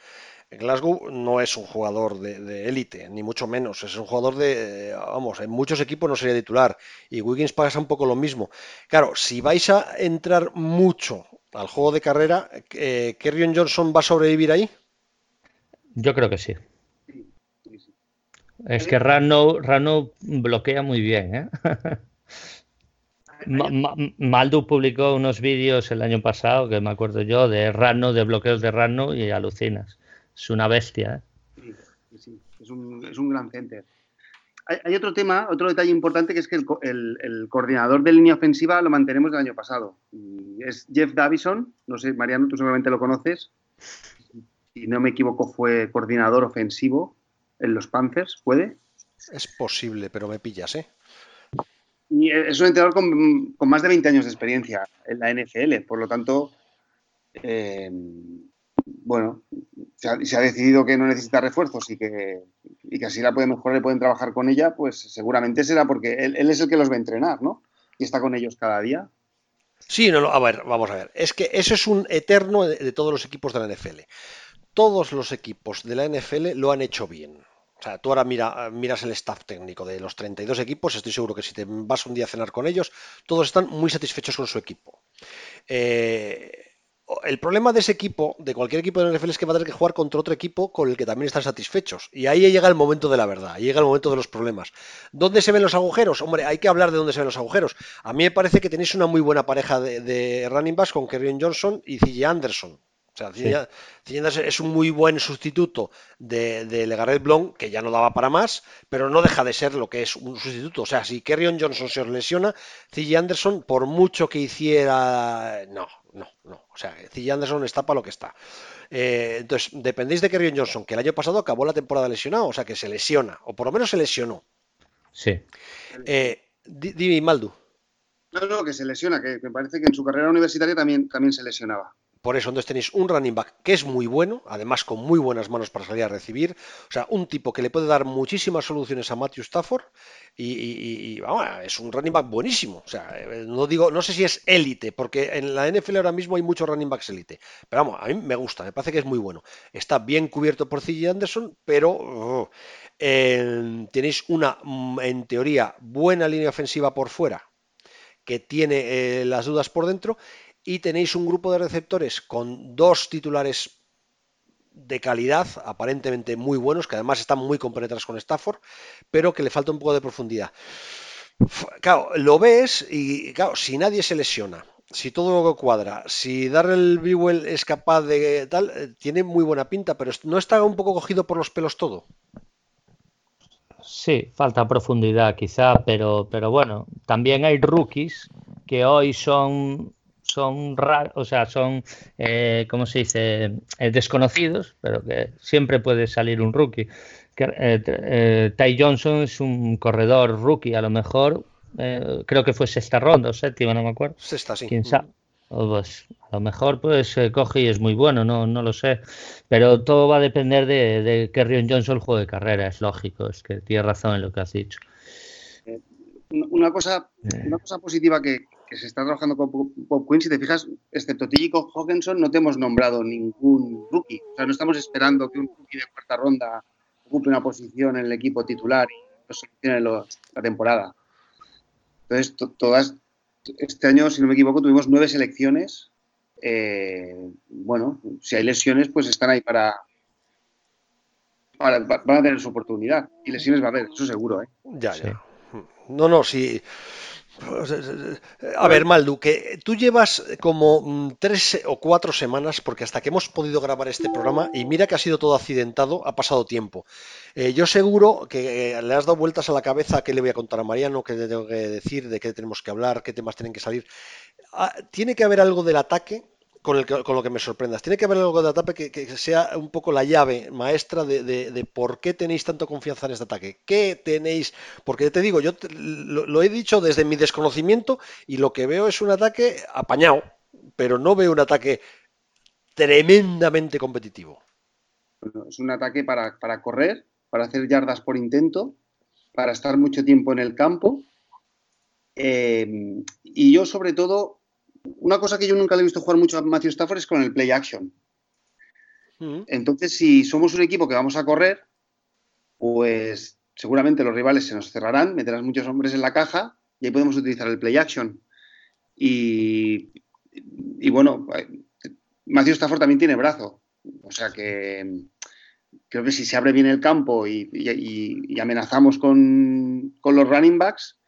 [SPEAKER 2] Glasgow no es un jugador de élite, ni mucho menos. Es un jugador de, vamos, en muchos equipos no sería titular. Y Wiggins pasa un poco lo mismo. Claro, si vais a entrar mucho al juego de carrera, eh, ¿Kerrion Johnson va a sobrevivir ahí?
[SPEAKER 4] Yo creo que sí. Es que Rano, Rano bloquea muy bien. ¿eh? Maldu publicó unos vídeos el año pasado, que me acuerdo yo, de Rano, de bloqueos de Rano y alucinas es una bestia.
[SPEAKER 3] ¿eh? Sí, sí, es un, es un gran center. Hay, otro tema, otro detalle importante que es que el, el, coordinador de línea ofensiva lo mantenemos del año pasado. es Jeff Davison, no sé, Mariano, tú seguramente lo conoces. Si no me equivoco, fue coordinador ofensivo en los Panthers, ¿puede?
[SPEAKER 2] Es posible, pero me pillas, ¿eh?
[SPEAKER 3] Y es un entrenador con, con, más de 20 años de experiencia en la NFL, por lo tanto, eh, bueno, se ha, decidido que no necesita refuerzos y que, y que así la puede mejorar y pueden trabajar con ella, pues seguramente será porque él, es el que los va a entrenar, ¿no? Y está con ellos cada día.
[SPEAKER 2] Sí, no, a ver, vamos a ver. Es que eso es un eterno de, todos los equipos de la NFL. Todos los equipos de la NFL lo han hecho bien. O sea, tú ahora mira, miras el staff técnico de los 32 equipos, estoy seguro que si te vas un día a cenar con ellos, todos están muy satisfechos con su equipo. Eh, el problema de ese equipo, de cualquier equipo de NFL, es que va a tener que jugar contra otro equipo con el que también están satisfechos. Y ahí llega el momento de la verdad, ahí llega el momento de los problemas. ¿Dónde se ven los agujeros? Hombre, hay que hablar de dónde se ven los agujeros. A mí me parece que tenéis una muy buena pareja de, running backs con Kerryon Johnson y CJ Anderson. O sea, CJ Anderson es un muy buen sustituto de, de Legarret Blond, que ya no daba para más, pero no deja de ser lo que es un sustituto. O sea, si Kerryon Johnson se os lesiona, CJ Anderson, por mucho que hiciera. No, no, no. O sea, C.J. Anderson está para lo que está. Eh, entonces, dependéis de Kerryon Johnson, que el año pasado acabó la temporada lesionado, o sea, que se lesiona, o por lo menos se lesionó.
[SPEAKER 4] Sí.
[SPEAKER 2] Eh, dime, Maldu.
[SPEAKER 3] No, no, que se lesiona, que me parece que en su carrera universitaria también, también se lesionaba.
[SPEAKER 2] Por eso entonces tenéis un running back que es muy bueno, además con muy buenas manos para salir a recibir. O sea, un tipo que le puede dar muchísimas soluciones a Matthew Stafford y, es un running back buenísimo. O sea, eh, no digo, no sé si es élite, porque en la NFL ahora mismo hay muchos running backs élite. Pero vamos, a mí me gusta, me parece que es muy bueno. Está bien cubierto por CJ Anderson, pero oh, tenéis una, mm, en teoría, buena línea ofensiva por fuera que tiene eh, las dudas por dentro y tenéis un grupo de receptores con dos titulares de calidad, aparentemente muy buenos, que además están muy compenetrados con Stafford, pero que le falta un poco de profundidad. Claro, lo ves y claro, si nadie se lesiona, si todo cuadra, si Darrell Bewell es capaz de tal, eh, tiene muy buena pinta, pero no está un poco cogido por los pelos todo.
[SPEAKER 4] Sí, falta profundidad quizá, pero, pero bueno, también hay rookies que hoy son son raros, o sea, son, eh, ¿cómo se dice?, eh, desconocidos, pero que siempre puede salir un rookie. Eh, eh, Ty Johnson es un corredor rookie, a lo mejor, creo que fue sexta ronda o séptima, no me acuerdo.
[SPEAKER 2] Sexta, sí.
[SPEAKER 4] ¿Quién sabe? Pues, a lo mejor pues coge y es muy bueno, no, no lo sé. Pero todo va a depender de, de que Rion Johnson el juego de carrera, es lógico, es que tiene razón en lo que has dicho.
[SPEAKER 3] Una cosa, una cosa positiva que, que se está trabajando con Pop Queen, si te fijas, excepto Tijico Hawkinson, no te hemos nombrado ningún rookie. O sea, no estamos esperando que un rookie de cuarta ronda ocupe una posición en el equipo titular y no seleccione la temporada. Entonces, todas, este año, si no me equivoco, tuvimos nueve selecciones. Eh, bueno, si hay lesiones, pues están ahí para, van a tener su oportunidad. Y lesiones va a haber, eso seguro, ¿eh?
[SPEAKER 2] Ya, ya. No, no, sí. A ver, Maldu, que tú llevas como mm, tres o cuatro semanas, porque hasta que hemos podido grabar este programa, y mira que ha sido todo accidentado, ha pasado tiempo. Eh, yo seguro que eh, le has dado vueltas a la cabeza qué le voy a contar a Mariano, qué le tengo que decir, de qué tenemos que hablar, qué temas tienen que salir. Ah, tiene que haber algo del ataque con, lo que me sorprendas. Tiene que haber algo de ataque que, sea un poco la llave maestra de, por qué tenéis tanto confianza en este ataque. ¿Qué tenéis? Porque te digo, yo lo, he dicho desde mi desconocimiento y lo que veo es un ataque apañado. pero no veo un ataque tremendamente competitivo.
[SPEAKER 3] es un ataque para, correr, para hacer yardas por intento, para estar mucho tiempo en el campo. Eh, y yo, sobre todo, una cosa que yo nunca le he visto jugar mucho a Matthew Stafford es con el play action. Mm. Entonces, si somos un equipo que vamos a correr, pues seguramente los rivales se nos cerrarán, meterás muchos hombres en la caja y ahí podemos utilizar el play action. Y, bueno, Matthew Stafford también tiene brazo. O sea que creo que si se abre bien el campo y, amenazamos con, con, los running backs,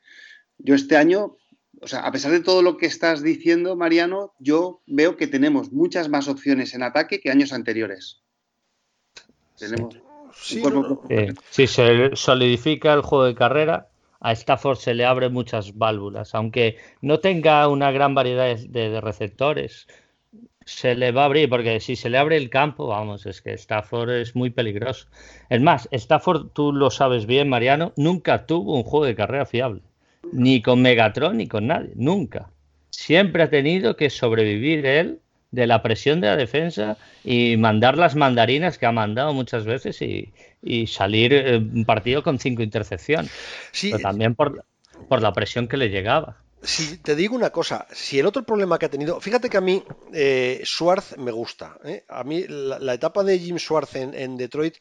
[SPEAKER 3] yo este año, o sea, a pesar de todo lo que estás diciendo, Mariano, yo veo que tenemos muchas más opciones en ataque que años anteriores.
[SPEAKER 4] Tenemos si se solidifica el juego de carrera, a Stafford se le abren muchas válvulas, aunque no tenga una gran variedad de, receptores, se le va a abrir, porque si se le abre el campo, vamos, es que Stafford es muy peligroso. Es más, Stafford, tú lo sabes bien, Mariano, nunca tuvo un juego de carrera fiable, ni con Megatron ni con nadie, nunca. Siempre ha tenido que sobrevivir él de la presión de la defensa y mandar las mandarinas que ha mandado muchas veces y, salir eh, un partido con cinco intercepciones. Sí, pero también por, por la presión que le llegaba.
[SPEAKER 2] Si te digo una cosa, si el otro problema que ha tenido, fíjate que a mí eh, Schwartz me gusta. ¿eh? A mí la, etapa de Jim Schwartz en Detroit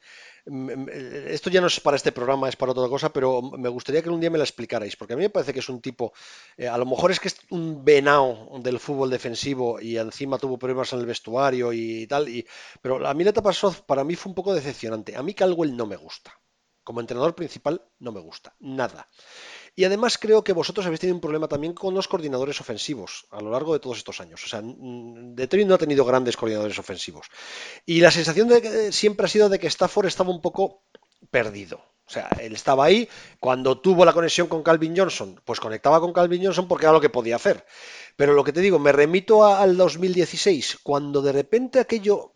[SPEAKER 2] esto ya no es para este programa, es para otra cosa, pero me gustaría que un día me la explicarais, porque a mí me parece que es un tipo, eh, a lo mejor es que es un venao del fútbol defensivo y encima tuvo problemas en el vestuario y tal, pero a mí la etapa soft para mí fue un poco decepcionante. A mí Caldwell no me gusta. Como entrenador principal no me gusta, nada. Y además creo que vosotros habéis tenido un problema también con los coordinadores ofensivos a lo largo de todos estos años. O sea, Detroit no ha tenido grandes coordinadores ofensivos. Y la sensación de siempre ha sido de que Stafford estaba un poco perdido. O sea, él estaba ahí cuando tuvo la conexión con Calvin Johnson, pues conectaba con Calvin Johnson porque era lo que podía hacer. Pero lo que te digo, me remito al 2016, cuando de repente aquello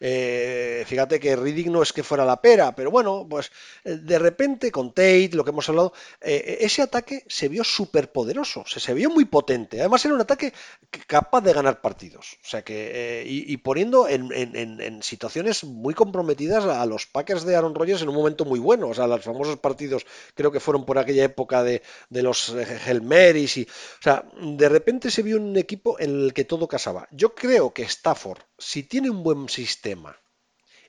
[SPEAKER 2] eh, fíjate que Riddick no es que fuera la pera, pero bueno, pues eh, de repente con Tate, lo que hemos hablado, eh, ese ataque se vio súper poderoso, se, se, vio muy potente. Además era un ataque capaz de ganar partidos. O sea que, y, poniendo en, situaciones muy comprometidas a los Packers de Aaron Rodgers en un momento muy bueno. O sea, los famosos partidos creo que fueron por aquella época de, de los Helmeris. Y, o sea, de repente se vio un equipo en el que todo casaba. Yo creo que Stafford, si tiene un buen sistema,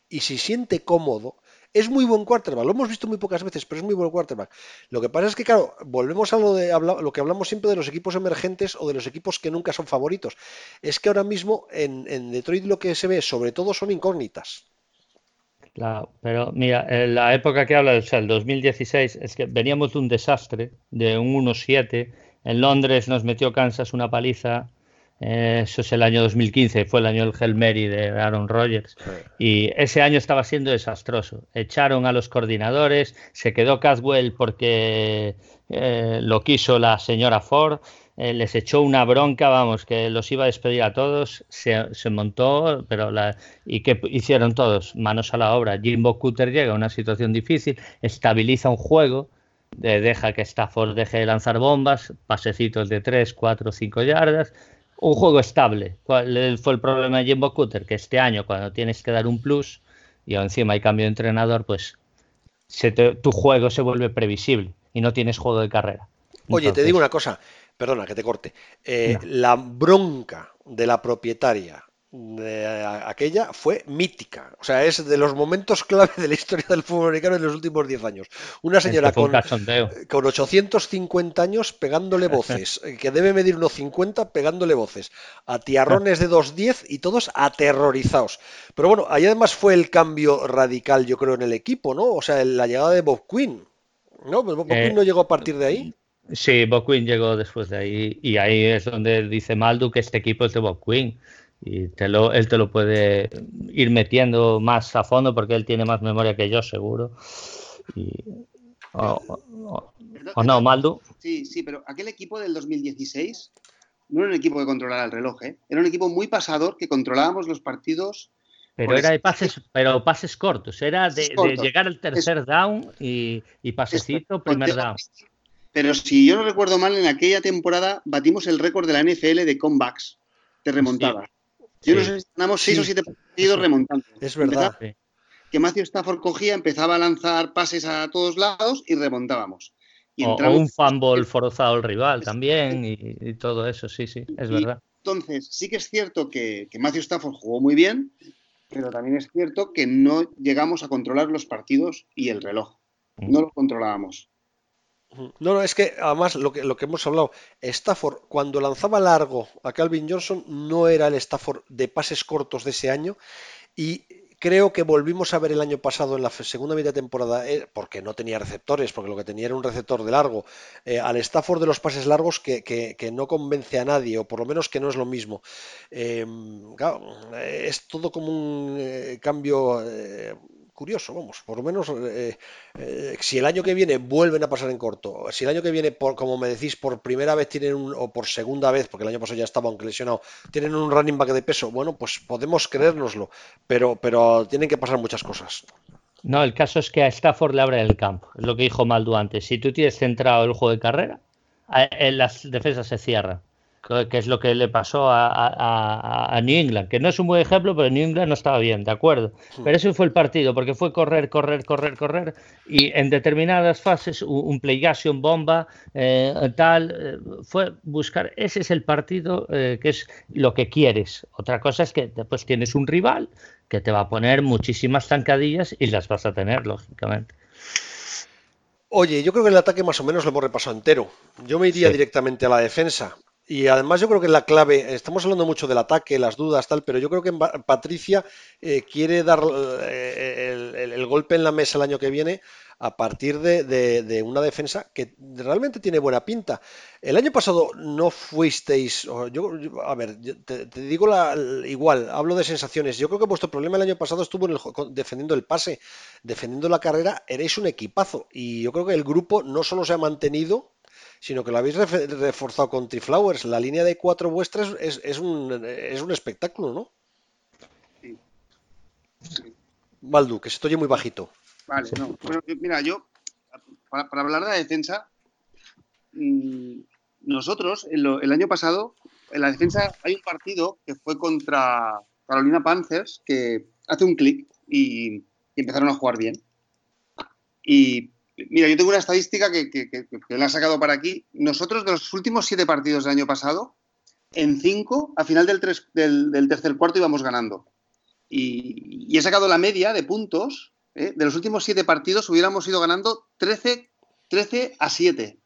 [SPEAKER 2] y si siente cómodo, es muy buen quarterback. Lo hemos visto muy pocas veces, pero es muy buen quarterback. Lo que pasa es que, claro, volvemos a lo, de, lo que hablamos siempre de los equipos emergentes o de los equipos que nunca son favoritos. Es que ahora mismo en, Detroit lo que se ve sobre todo son incógnitas.
[SPEAKER 4] Pero mira, en la época que habla, o el 2016, es que veníamos de un desastre, de un 1-7. En Londres nos metió Kansas una paliza eso es el año 2015, fue el año del Hail Mary de Aaron Rodgers. Y ese año estaba siendo desastroso. Echaron a los coordinadores, se quedó Caswell porque eh, lo quiso la señora Ford, eh, les echó una bronca, vamos, que los iba a despedir a todos, se, montó, pero la, ¿y qué hicieron todos? Manos a la obra. Jimbo Cutter llega a una situación difícil, estabiliza un juego, deja que Stafford deje de lanzar bombas, pasecitos de 3, 4, 5 yardas un juego estable. ¿Cuál fue el problema de Jimbo Cutter? Que este año, cuando tienes que dar un plus y encima hay cambio de entrenador, pues tu juego se vuelve previsible y no tienes juego de carrera.
[SPEAKER 2] Oye, te digo una cosa, perdona que te corte. Eh, la bronca de la propietaria de aquella fue mítica. O sea, es de los momentos clave de la historia del fútbol americano en los últimos 10 años. Una señora con, con, 850 años pegándole voces, que debe medir unos 50 pegándole voces, a tiarrones de 2.10 y todos aterrorizados. Pero bueno, ahí además fue el cambio radical, yo creo, en el equipo, ¿no? O sea, la llegada de Bob Quinn. ¿No? Pues Bob Quinn eh, no llegó a partir de ahí.
[SPEAKER 4] Sí, Bob Quinn llegó después de ahí. Y ahí es donde dice Maldu que este equipo es de Bob Quinn y te lo, él te lo puede ir metiendo más a fondo porque él tiene más memoria que yo, seguro. o, no, Maldo.
[SPEAKER 3] Sí, sí, pero aquel equipo del 2016 no era un equipo que controlara el reloj, ¿eh? era un equipo muy pasador que controlábamos los partidos.
[SPEAKER 4] Pero era de pases, pero pases cortos, era de, llegar al tercer down y, y pasecito, primer down.
[SPEAKER 3] pero si yo no recuerdo mal, en aquella temporada batimos el récord de la NFL de comebacks, de remontada. Yo no sé si ganamos seis o siete partidos remontando.
[SPEAKER 2] Es verdad.
[SPEAKER 3] Que Matthew Stafford cogía, empezaba a lanzar pases a todos lados y remontábamos. Y
[SPEAKER 4] o, un fumble forzado al rival también y, todo eso, sí, sí, es verdad.
[SPEAKER 3] Entonces, sí que es cierto que, que Matthew Stafford jugó muy bien, pero también es cierto que no llegamos a controlar los partidos y el reloj. Mm. No lo controlábamos.
[SPEAKER 2] No, no, es que además lo que, lo que hemos hablado, Stafford, cuando lanzaba largo a Calvin Johnson, no era el Stafford de pases cortos de ese año. Y creo que volvimos a ver el año pasado en la segunda mitad de temporada, eh, porque no tenía receptores, porque lo que tenía era un receptor de largo, eh, al Stafford de los pases largos que, no convence a nadie, o por lo menos que no es lo mismo. Eh, es todo como un cambio curioso, vamos, por lo menos eh, eh, si el año que viene vuelven a pasar en corto, si el año que viene, por, como me decís, por primera vez tienen un, o por segunda vez, porque el año pasado ya estaba aunque lesionado, tienen un running back de peso, bueno, pues podemos creérnoslo, pero, pero tienen que pasar muchas cosas.
[SPEAKER 4] No, el caso es que a Stafford le abre el campo, es lo que dijo Maldu antes. Si tú tienes centrado el juego de carrera, las defensas se cierran que es lo que le pasó a, New England, que no es un buen ejemplo, pero New England no estaba bien, de acuerdo. Pero ese fue el partido, porque fue correr, correr, correr, correr, y en determinadas fases un, play un bomba, eh, tal, eh, fue buscar, ese es el partido eh, que es lo que quieres. Otra cosa es que después tienes un rival que te va a poner muchísimas zancadillas y las vas a tener, lógicamente.
[SPEAKER 2] Oye, yo creo que el ataque más o menos lo hemos repasado entero. Yo me iría directamente a la defensa. Y además yo creo que la clave, estamos hablando mucho del ataque, las dudas, tal, pero yo creo que Patricia eh, quiere dar eh, el, golpe en la mesa el año que viene a partir de, una defensa que realmente tiene buena pinta. El año pasado no fuisteis, yo, a ver, te, digo la, igual, hablo de sensaciones. Yo creo que vuestro problema el año pasado estuvo defendiendo el pase, defendiendo la carrera, erais un equipazo. Y yo creo que el grupo no solo se ha mantenido, sino que lo habéis reforzado con Triflowers. La línea de cuatro vuestras es, un, es un espectáculo, ¿no? Sí. Baldu, que se oye muy bajito.
[SPEAKER 3] Vale, no. mira, yo, para, hablar de la defensa, mm, nosotros, el, año pasado, en la defensa hay un partido que fue contra Carolina Panthers que hace un clic y, y empezaron a jugar bien. Y Mira, yo tengo una estadística que, que, la he sacado para aquí. Nosotros, de los últimos siete partidos del año pasado, en cinco, a final del, del, tercer cuarto íbamos ganando. Y, he sacado la media de puntos. ¿eh? De los últimos siete partidos hubiéramos ido ganando 13, 13 a 7.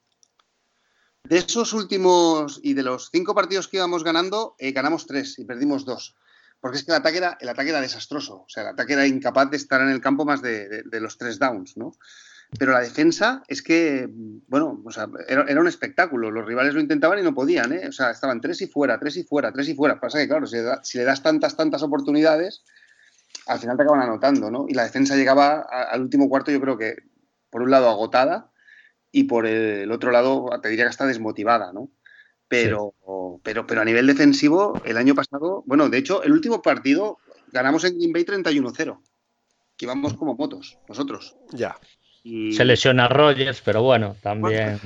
[SPEAKER 3] De esos últimos y de los cinco partidos que íbamos ganando, eh, ganamos tres y perdimos dos. Porque es que el ataque, era, el ataque era desastroso. O sea, el ataque era incapaz de estar en el campo más de, de los tres downs, ¿no? Pero la defensa es que, bueno, o sea, era, un espectáculo. Los rivales lo intentaban y no podían, ¿eh? O sea, estaban tres y fuera, tres y fuera, tres y fuera. Pasa que, claro, si, le das tantas, tantas oportunidades, al final te acaban anotando, ¿no? Y la defensa llegaba al último cuarto, yo creo que, por un lado, agotada y por el otro lado, te diría que está desmotivada, ¿no? Pero, pero, pero a nivel defensivo, el año pasado, bueno, de hecho, el último partido ganamos en Green Bay 31-0, que íbamos como motos, nosotros.
[SPEAKER 2] Ya.
[SPEAKER 4] Se lesiona Rogers, pero bueno, también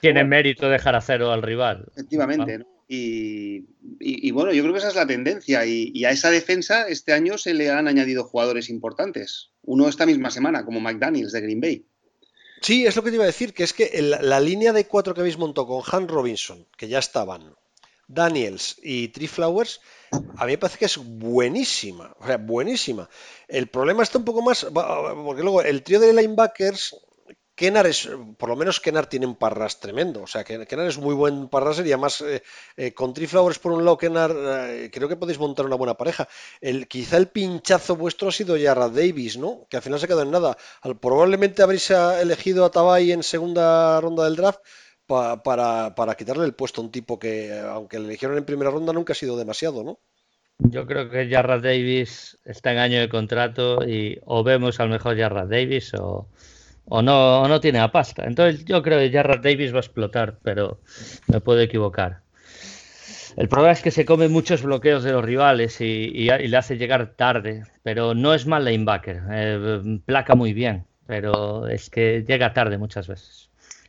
[SPEAKER 4] tiene mérito dejar a cero al rival.
[SPEAKER 3] Efectivamente, y, bueno, yo creo que esa es la tendencia. Y, a esa defensa este año se le han añadido jugadores importantes. Uno esta misma semana, como McDaniels de Green Bay.
[SPEAKER 2] Sí, es lo que te iba a decir, que es que la línea de cuatro que habéis montado con Han Robinson, que ya estaban, Daniels y Tree Flowers, a mí me parece que es buenísima, o sea, buenísima. El problema está un poco más, porque luego el trío de linebackers, Kenar es, por lo menos Kenar tiene un parras tremendo, o sea, Kenar es muy buen parras sería más eh, eh, con Tree Flowers por un lado, Kenar, eh, creo que podéis montar una buena pareja. El, quizá el pinchazo vuestro ha sido Yarra Davis, ¿no? Que al final se ha quedado en nada. probablemente habréis elegido a Tabay en segunda ronda del draft para, para quitarle el puesto a un tipo que, aunque le eligieron en primera ronda, nunca ha sido demasiado, ¿no?
[SPEAKER 4] Yo creo que Jarrah Davis está en año de contrato y o vemos al mejor Jarrah Davis o, no, o no tiene a pasta. Entonces yo creo que Jarrah Davis va a explotar, pero me puedo equivocar. El problema es que se come muchos bloqueos de los rivales y, le hace llegar tarde, pero no es mal linebacker, eh, placa muy bien, pero es que llega tarde muchas veces.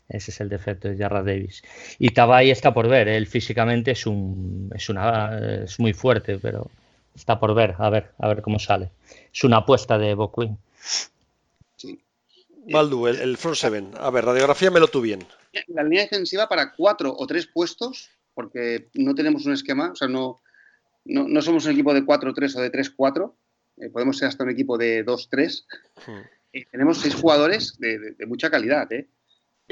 [SPEAKER 4] Ese es el defecto de Jarrah Davis. Y Tabay está por ver. Él físicamente es un, es una, es muy fuerte, pero está por ver. A ver, a ver cómo sale. Es una apuesta de Boquin.
[SPEAKER 2] Sí. Baldu, el, front seven. A ver, radiografía me lo tú bien.
[SPEAKER 3] La línea defensiva para cuatro o tres puestos, porque no tenemos un esquema, o sea, no, no, somos un equipo de 4-3 o de 3-4. Eh, podemos ser hasta un equipo de 2-3. Hmm. tenemos seis jugadores de, mucha calidad, ¿eh?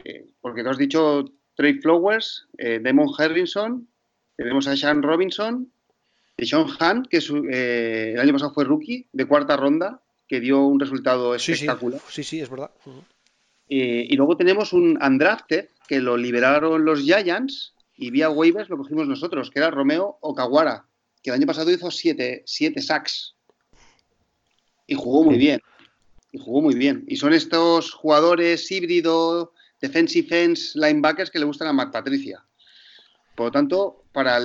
[SPEAKER 3] Eh, porque tú has dicho Trey Flowers, eh, Damon Harrison, tenemos a Sean Robinson, Sean Han, que eh, el año pasado fue rookie de cuarta ronda, que dio un resultado espectacular.
[SPEAKER 2] Sí, sí, es verdad.
[SPEAKER 3] y luego tenemos un undrafted que lo liberaron los Giants y vía waivers lo cogimos nosotros, que era Romeo Okawara, que el año pasado hizo siete, siete sacks y jugó muy bien. Y jugó muy bien. Y son estos jugadores híbridos defensive ends linebackers que le gustan a Matt Patricia. Por lo tanto, para,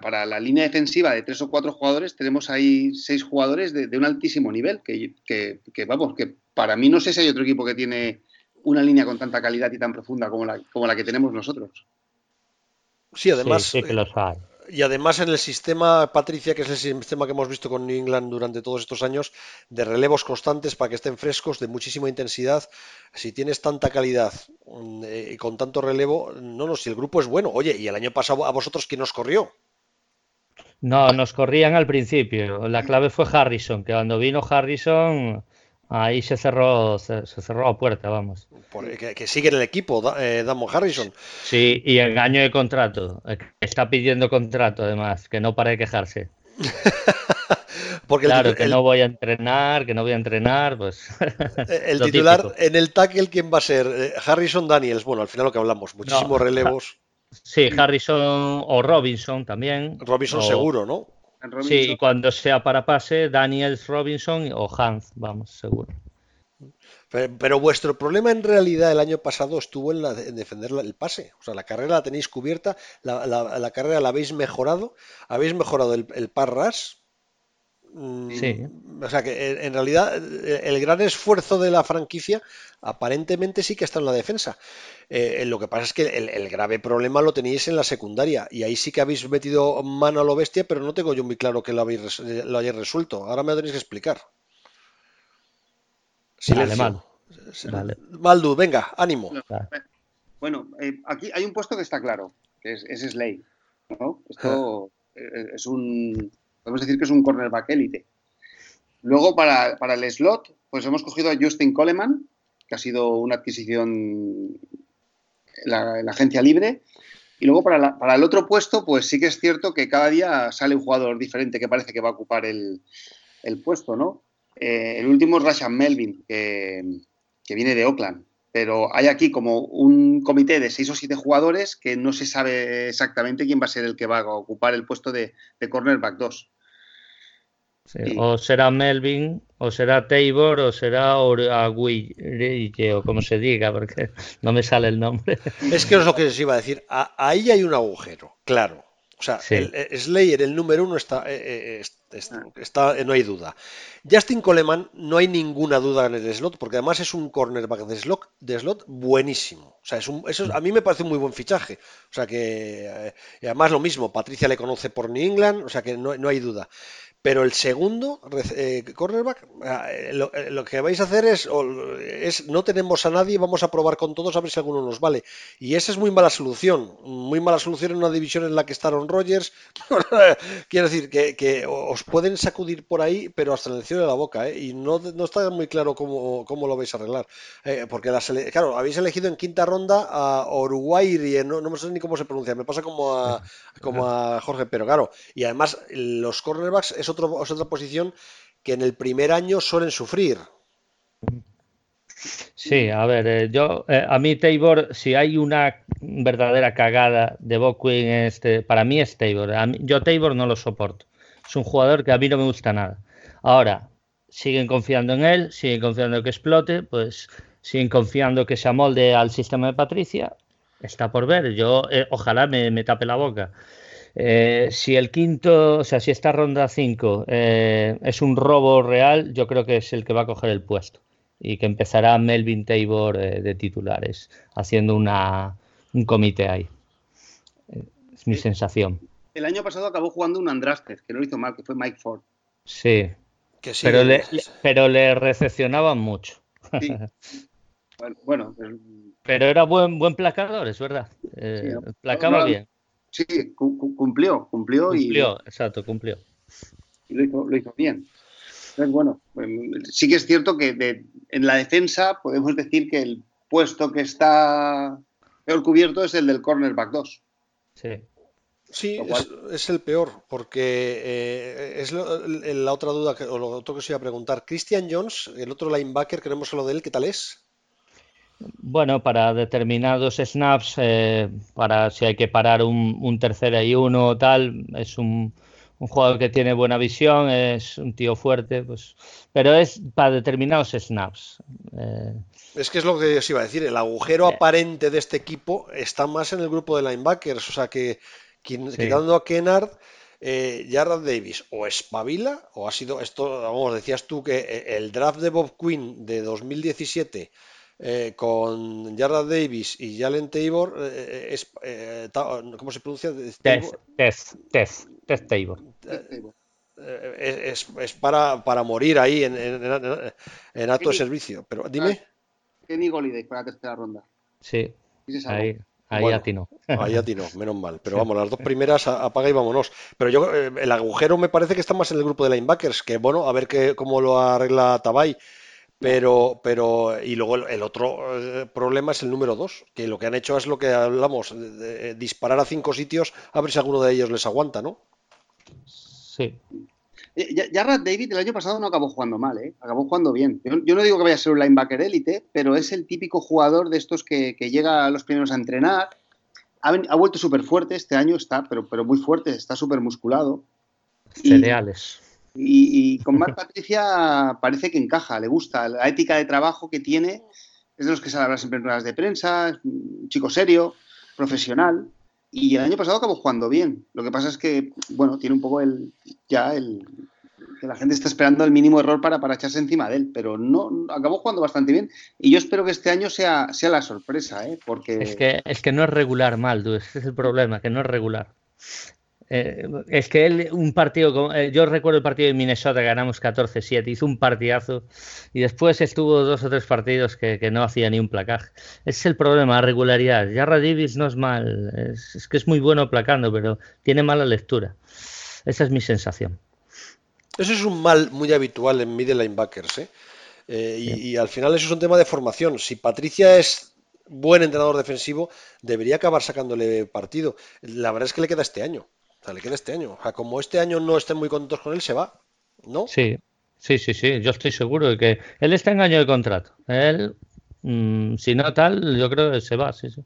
[SPEAKER 3] para, la línea defensiva de tres o cuatro jugadores, tenemos ahí seis jugadores de, un altísimo nivel, que, que, vamos, que para mí no sé si hay otro equipo que tiene una línea con tanta calidad y tan profunda como la, como la que tenemos nosotros.
[SPEAKER 2] Sí, además.
[SPEAKER 4] Sí, que los hay
[SPEAKER 2] y además en el sistema, Patricia, que es el sistema que hemos visto con New England durante todos estos años, de relevos constantes para que estén frescos, de muchísima intensidad, si tienes tanta calidad mm, eh, y con tanto relevo, no, no, si el grupo es bueno. Oye, ¿y el año pasado a vosotros quién nos corrió?
[SPEAKER 4] No, nos corrían al principio. La clave fue Harrison, que cuando vino Harrison Ahí se cerró, se, cerró la puerta, vamos.
[SPEAKER 2] que, sigue en el equipo, eh, Damon Harrison.
[SPEAKER 4] Sí, y engaño de contrato. Eh, está pidiendo contrato, además, que no para de quejarse. Porque claro, que no voy a entrenar, que no voy a entrenar, pues.
[SPEAKER 2] Eh, el titular en el tackle, ¿quién va a ser? Harrison Daniels, bueno, al final lo que hablamos, muchísimos relevos.
[SPEAKER 4] Sí, Harrison o Robinson también.
[SPEAKER 2] Robinson seguro, ¿no?
[SPEAKER 4] Sí, y cuando sea para pase, Daniels Robinson o Hans, vamos, seguro.
[SPEAKER 2] Pero, vuestro problema en realidad el año pasado estuvo en, defender el pase. O sea, la carrera la tenéis cubierta, la, carrera la habéis mejorado, habéis mejorado el, el par
[SPEAKER 4] mm, Sí.
[SPEAKER 2] O sea que en realidad el gran esfuerzo de la franquicia aparentemente sí que está en la defensa. Eh, lo que pasa es que el, grave problema lo tenéis en la secundaria y ahí sí que habéis metido mano a lo bestia, pero no tengo yo muy claro que lo, habéis, lo hayáis resuelto. Ahora me lo tenéis que explicar.
[SPEAKER 4] Silencio.
[SPEAKER 2] Vale, Maldu, venga, ánimo.
[SPEAKER 3] Bueno, eh, aquí hay un puesto que está claro, que es, es Slay. Esto ah. eh, es un, podemos decir que es un cornerback élite. Luego, para, para, el slot, pues hemos cogido a Justin Coleman, que ha sido una adquisición la, agencia libre. Y luego para, para, el otro puesto, pues sí que es cierto que cada día sale un jugador diferente que parece que va a ocupar el, puesto, ¿no? Eh, el último es Rashan Melvin, que, viene de Oakland. Pero hay aquí como un comité de seis o siete jugadores que no se sabe exactamente quién va a ser el que va a ocupar el puesto de, de cornerback 2.
[SPEAKER 4] O será Melvin, o será Tabor, o será Aguille, o como se diga, porque no me sale el nombre.
[SPEAKER 2] Es que es lo que les iba a decir. ahí hay un agujero, claro. O sea, el, eh, Slayer, el número uno, está, eh, eh, está, no hay duda. Justin Coleman, no hay ninguna duda en el slot, porque además es un cornerback de slot, de slot buenísimo. O sea, es un, eso a mí me parece un muy buen fichaje. O sea, que además lo mismo, Patricia le conoce por New England, o sea, que no, no hay duda. Pero el segundo, eh, cornerback, ah, eh, eh, lo, que vais a hacer es, no tenemos a nadie, vamos a probar con todos a ver si alguno nos vale. Y esa es muy mala solución, muy mala solución en una división en la que está Rogers. Quiero decir que, os pueden sacudir por ahí, pero hasta en el cielo de la boca, y no, no, está muy claro cómo, cómo lo vais a arreglar. porque claro, habéis elegido en quinta ronda a Uruguay, no, no sé ni cómo se pronuncia, me pasa como a, como a Jorge, pero claro, y además los cornerbacks, eso es otra posición que en el primer año suelen sufrir.
[SPEAKER 4] Sí, a ver, eh, yo eh, a mí Tabor, si hay una verdadera cagada de Boquin, este, para mí es Tabor. yo Tabor no lo soporto. Es un jugador que a mí no me gusta nada. Ahora, siguen confiando en él, siguen confiando que explote, pues siguen confiando que se amolde al sistema de Patricia. Está por ver. Yo eh, ojalá me, me tape la boca. Eh, si el quinto, o sea, si esta ronda 5 eh, es un robo real, yo creo que es el que va a coger el puesto. y que empezará Melvin Tabor eh, de titulares, haciendo una, un comité ahí. Es mi sensación.
[SPEAKER 3] El año pasado acabó jugando un Andraste, que no lo hizo mal, que fue Mike Ford.
[SPEAKER 4] Sí, pero, le, pero le recepcionaban mucho.
[SPEAKER 3] Bueno,
[SPEAKER 4] pero era buen buen placador, es verdad. Eh, placaba bien.
[SPEAKER 3] Sí, cumplió, cumplió,
[SPEAKER 4] cumplió exacto, cumplió.
[SPEAKER 3] Y lo hizo, lo hizo bien. Entonces, bueno, pues, sí que es cierto que en la defensa podemos decir que el puesto que está peor cubierto es el del cornerback 2.
[SPEAKER 4] Sí.
[SPEAKER 2] Sí, es, el peor, porque eh, es la otra duda, que, o lo otro que os iba a preguntar. Christian Jones, el otro linebacker, queremos hablar de él, ¿qué tal es?
[SPEAKER 4] Bueno, para determinados snaps, eh, para si hay que parar un, un tercera y uno o tal, es un, un jugador que tiene buena visión, es un tío fuerte, pues, pero es para determinados snaps.
[SPEAKER 2] Eh. Es que es lo que os iba a decir, el agujero eh. aparente de este equipo está más en el grupo de linebackers, o sea que quitando a Kennard, eh, Davis o espabila, o ha sido esto, vamos, decías tú que eh, el draft de Bob Quinn de 2017 eh, con Jarrad Davis y Jalen Tabor, eh, eh, ¿cómo se pronuncia?
[SPEAKER 4] Test, Test, Test, Tabor.
[SPEAKER 2] Es, es, para, para, morir ahí en, en, en alto servicio. Pero dime.
[SPEAKER 3] Kenny Goliday para la tercera ronda.
[SPEAKER 4] Sí, ahí, ahí atino.
[SPEAKER 2] Ahí atino, menos mal. Pero vamos, las dos primeras apaga y vámonos. Pero yo, el agujero me parece que está más en el grupo de linebackers, que bueno, a ver qué, cómo lo arregla Tabay. Pero, pero, y luego el, otro eh, problema es el número dos, que lo que han hecho es lo que hablamos, disparar a cinco sitios a ver si alguno de ellos les aguanta, ¿no?
[SPEAKER 4] Sí.
[SPEAKER 3] Eh, Jarrad David el año pasado no acabó jugando mal, ¿eh? acabó jugando bien. Yo, no digo que vaya a ser un linebacker élite, pero es el típico jugador de estos que, llega a los primeros a entrenar. Ha, vuelto súper fuerte este año, está, pero, pero muy fuerte, está súper musculado.
[SPEAKER 4] Cereales.
[SPEAKER 3] Y, con Marc Patricia parece que encaja, le gusta. La ética de trabajo que tiene es de los que se habla siempre en ruedas de prensa, un chico serio, profesional. Y el año pasado acabó jugando bien. Lo que pasa es que, bueno, tiene un poco el. Ya el. que la gente está esperando el mínimo error para, para echarse encima de él. Pero no, acabó jugando bastante bien. Y yo espero que este año sea, sea la sorpresa, ¿eh? Porque.
[SPEAKER 4] Es que, es que no es regular mal, dude. Ese es el problema, que no es regular. Eh, es que él, un partido, eh, yo recuerdo el partido de Minnesota, ganamos 14-7, hizo un partidazo y después estuvo dos o tres partidos que, no hacía ni un placaje. Ese es el problema, la regularidad. Jarra Davis no es mal, es, que es muy bueno placando, pero tiene mala lectura. Esa es mi sensación.
[SPEAKER 2] Eso es un mal muy habitual en middle linebackers, ¿eh? y, y al final eso es un tema de formación. Si Patricia es buen entrenador defensivo, debería acabar sacándole partido. La verdad es que le queda este año. O sea, le queda este año. O sea, como este año no estén muy contentos con él, se va, ¿no?
[SPEAKER 4] Sí, sí, sí, sí. Yo estoy seguro de que él está en año de contrato. Él, mm, si no tal, yo creo que se va, sí, sí.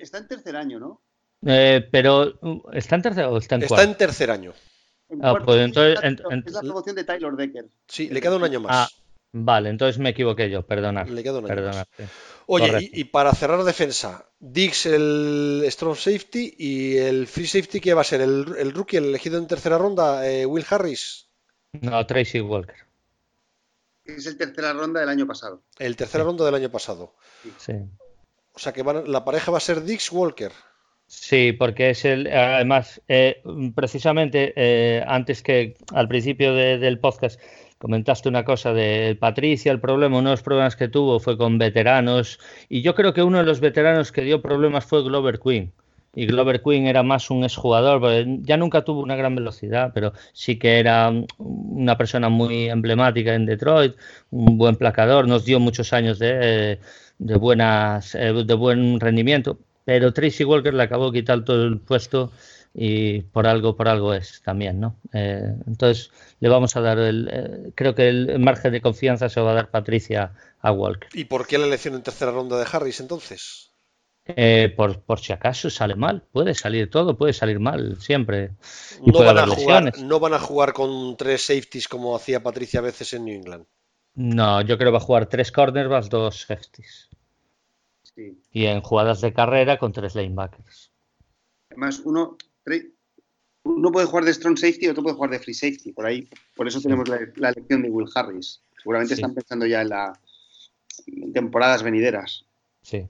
[SPEAKER 3] Está, en, tercer año, ¿no?
[SPEAKER 4] Eh, pero, ¿está en tercer o está en
[SPEAKER 2] Está en tercer año.
[SPEAKER 4] Ah, pues entonces,
[SPEAKER 3] es la promoción de Tyler Decker.
[SPEAKER 2] Sí, le queda un año más.
[SPEAKER 4] Ah, vale, entonces me equivoqué yo, perdonad.
[SPEAKER 2] Le más. Oye, y, para cerrar defensa, Dix el strong safety y el free safety, ¿qué va a ser? ¿El, rookie, el elegido en tercera ronda, eh, Will Harris?
[SPEAKER 4] No, Tracy Walker.
[SPEAKER 3] Es el tercera ronda del año pasado.
[SPEAKER 2] El tercera ronda del año pasado.
[SPEAKER 4] Sí.
[SPEAKER 2] O sea que la pareja va a ser Dix Walker.
[SPEAKER 4] Sí, porque es el. Además, eh, precisamente eh, antes que al principio del podcast comentaste una cosa de Patricia, el problema, uno de los problemas que tuvo fue con veteranos, y yo creo que uno de los veteranos que dio problemas fue Glover Queen. Y Glover Queen era más un exjugador, ya nunca tuvo una gran velocidad, pero sí que era una persona muy emblemática en Detroit, un buen placador, nos dio muchos años de, de buenas, eh, de buen rendimiento, pero Tracy Walker le acabó quitar todo el puesto y por algo, por algo es también, ¿no? Eh, entonces le vamos a dar el, eh, creo que el margen de confianza se va a dar Patricia a Walker.
[SPEAKER 2] ¿Y por qué la elección en tercera ronda de Harris entonces?
[SPEAKER 4] Eh, por, por, si acaso sale mal, puede salir todo, puede salir mal siempre.
[SPEAKER 2] no, van a jugar, no van a jugar con tres safeties como hacía Patricia a veces en New England.
[SPEAKER 4] No, yo creo que va a jugar tres cornerbacks, dos safeties. Y en jugadas de carrera con tres linebackers.
[SPEAKER 3] Además, uno, uno puede jugar de strong safety y otro puede jugar de free safety. Por ahí, por eso tenemos la, elección de Will Harris. Seguramente están pensando ya en la, temporadas venideras.
[SPEAKER 4] Sí.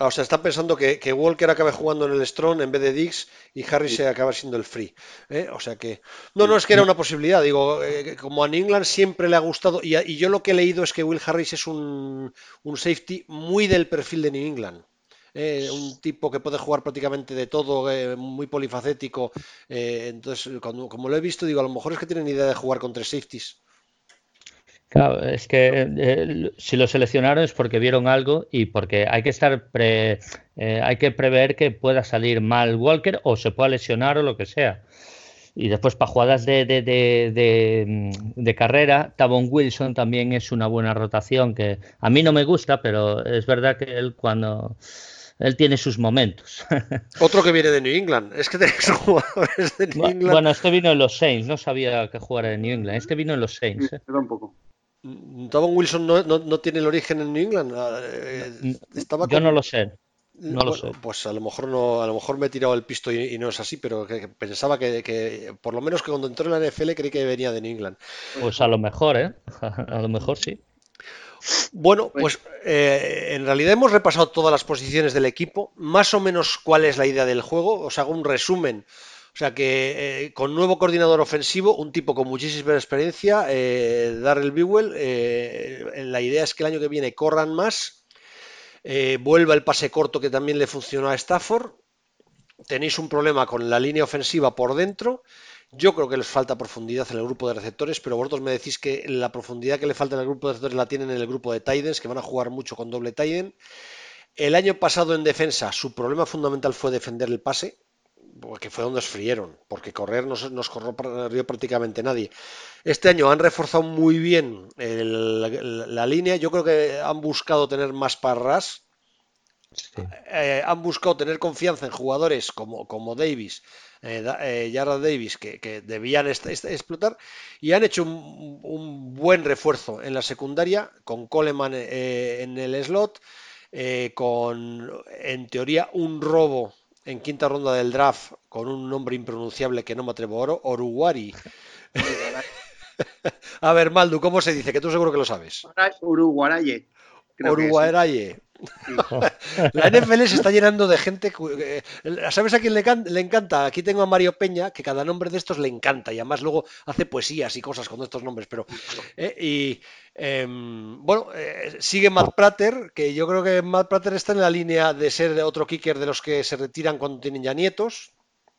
[SPEAKER 2] Ah, o sea, está pensando que, Walker acabe jugando en el Strong en vez de Dix y Harry se acaba siendo el free. ¿eh? O sea que. No, no es que era una posibilidad. Digo, eh, como a New England siempre le ha gustado. Y, yo lo que he leído es que Will Harris es un, safety muy del perfil de New England. ¿Eh? un tipo que puede jugar prácticamente de todo, muy polifacético. entonces, cuando, como lo he visto, digo, a lo mejor es que tienen idea de jugar con tres safeties.
[SPEAKER 4] Claro, es que eh, si lo seleccionaron es porque vieron algo y porque hay que estar pre, eh, hay que prever que pueda salir mal Walker o se pueda lesionar o lo que sea. Y después para jugadas de, de, de, de, carrera, Tavon Wilson también es una buena rotación que a mí no me gusta, pero es verdad que él cuando él tiene sus momentos.
[SPEAKER 2] Otro que viene de New England. Es que tenéis jugadores de New England.
[SPEAKER 4] Bueno, este vino en los Saints. No sabía que jugara en New England. Este vino en los Saints. ¿eh?
[SPEAKER 3] Tampoco.
[SPEAKER 2] Tavon Wilson no, tiene el origen en New England. Ah,
[SPEAKER 4] eh, yo no lo sé. No lo sé.
[SPEAKER 2] Pues a lo mejor no, a lo mejor me he tirado el pisto y, no es así, pero pensaba que, por lo menos que cuando entró en la NFL creí que venía de New England.
[SPEAKER 4] Pues a lo mejor, ¿eh? A lo mejor sí.
[SPEAKER 2] Bueno, pues eh, en realidad hemos repasado todas las posiciones del equipo, más o menos cuál es la idea del juego. Os hago un resumen o sea que eh, con nuevo coordinador ofensivo, un tipo con muchísima experiencia, eh, Darrell Bewell, eh, la idea es que el año que viene corran más, vuelva el pase corto que también le funcionó a Stafford, tenéis un problema con la línea ofensiva por dentro, yo creo que les falta profundidad en el grupo de receptores, pero vosotros me decís que la profundidad que le falta en el grupo de receptores la tienen en el grupo de Titans, que van a jugar mucho con doble Titan. El año pasado en defensa, su problema fundamental fue defender el pase que fue donde os frieron, porque correr no nos corrió prácticamente nadie. Este año han reforzado muy bien la, línea, yo creo que han buscado tener más parras, eh, han buscado tener confianza en jugadores como, como Davis, eh, eh Davis, que, debían explotar, y han hecho un, buen refuerzo en la secundaria, con Coleman eh, en el slot, con en teoría un robo en quinta ronda del draft con un nombre impronunciable que no me atrevo a oro, Oruguari. a ver, Maldu, ¿cómo se dice? Que tú seguro que lo sabes.
[SPEAKER 3] Uruguaraye.
[SPEAKER 2] Uruguaraye. la NFL se está llenando de gente. Eh, ¿Sabes a quién le, encanta? Aquí tengo a Mario Peña, que cada nombre de estos le encanta y además luego hace poesías y cosas con estos nombres. Pero eh, y em, bueno, eh, sigue Matt Prater, que yo creo que Matt Prater está en la línea de ser otro kicker de los que se retiran cuando tienen ya nietos.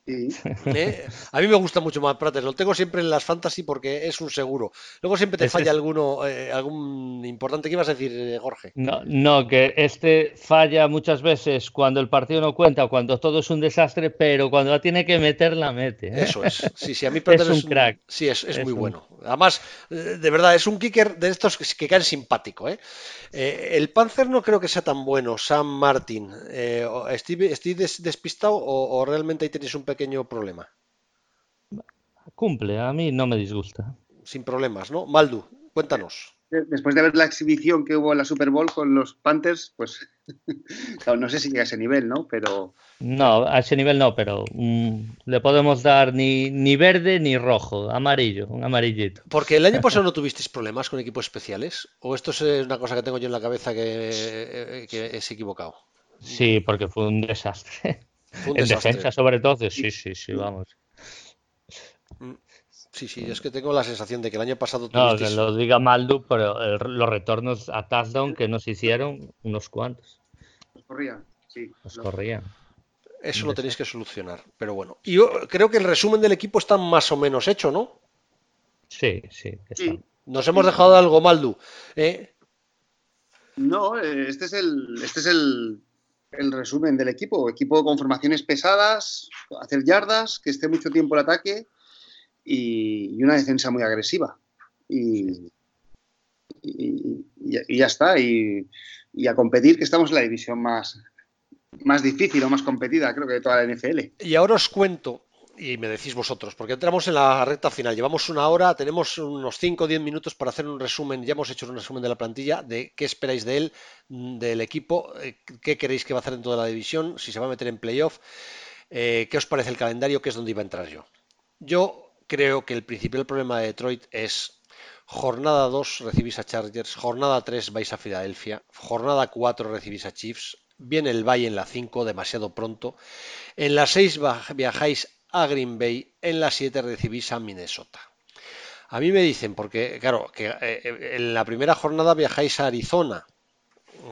[SPEAKER 2] ¿Eh? A mí me gusta mucho más Prater, lo tengo siempre en las fantasy porque es un seguro. Luego siempre te falla alguno, eh, algún importante. ¿Qué ibas a decir, eh, Jorge?
[SPEAKER 4] No, no, que este falla muchas veces cuando el partido no cuenta o cuando todo es un desastre, pero cuando la tiene que meter, la mete.
[SPEAKER 2] Eso es. Sí, sí, a mí Prater es un crack. Sí, es, muy bueno. Además, de verdad, es un kicker de estos que, caen simpático. el Panzer no creo que sea tan bueno, Sam Martin. ¿Estoy, despistado o, o realmente ahí tenéis un pequeño problema.
[SPEAKER 4] Cumple, a mí no me disgusta.
[SPEAKER 2] Sin problemas, ¿no? Maldu, cuéntanos.
[SPEAKER 3] Después de ver la exhibición que hubo en la Super Bowl con los Panthers, pues no sé si llega a ese nivel, ¿no? Pero.
[SPEAKER 4] No, a ese nivel no, pero mm, le podemos dar ni, ni verde ni rojo, amarillo, un amarillito.
[SPEAKER 2] Porque el año pasado no tuvisteis problemas con equipos especiales, o esto es una cosa que tengo yo en la cabeza que, que es equivocado.
[SPEAKER 4] Sí, porque fue un desastre en defensa, sobre todo, sí, sí, sí, vamos.
[SPEAKER 2] Mm, sí, sí, es que tengo la sensación de que el año pasado.
[SPEAKER 4] No, que lo diga Maldu, pero los retornos a touchdown que nos hicieron, unos cuantos.
[SPEAKER 3] Nos corrían, sí.
[SPEAKER 4] Nos corrían.
[SPEAKER 2] Eso lo tenéis que solucionar, pero bueno. Y yo creo que el resumen del equipo está más o menos hecho, ¿no?
[SPEAKER 4] Sí, sí.
[SPEAKER 2] Nos hemos dejado algo, Maldu. ¿eh?
[SPEAKER 3] No, este es el, este es el, el resumen del equipo. Equipo con formaciones pesadas, hacer yardas, que esté mucho tiempo el ataque y, una defensa muy agresiva. Y, ya está. Y, a competir, que estamos en la división más, más difícil o más competida, creo que de toda la NFL.
[SPEAKER 2] Y ahora os cuento y me decís vosotros, porque entramos en la recta final. Llevamos una hora, tenemos unos 5 o 10 minutos para hacer un resumen. Ya hemos hecho un resumen de la plantilla, de qué esperáis de él, mm, del equipo, eh, qué queréis que va a hacer en toda la división, si se va a meter en playoff, eh, qué os parece el calendario, qué es donde iba a entrar yo. Yo creo que el principal problema de Detroit es Jornada 2 recibís a Chargers, jornada 3 vais a Filadelfia, jornada 4 recibís a Chiefs, viene el Bay en la 5, demasiado pronto, en la 6 viajáis a Green Bay, en la 7 recibís a Minnesota. A mí me dicen, porque claro, que eh, en la primera jornada viajáis a Arizona,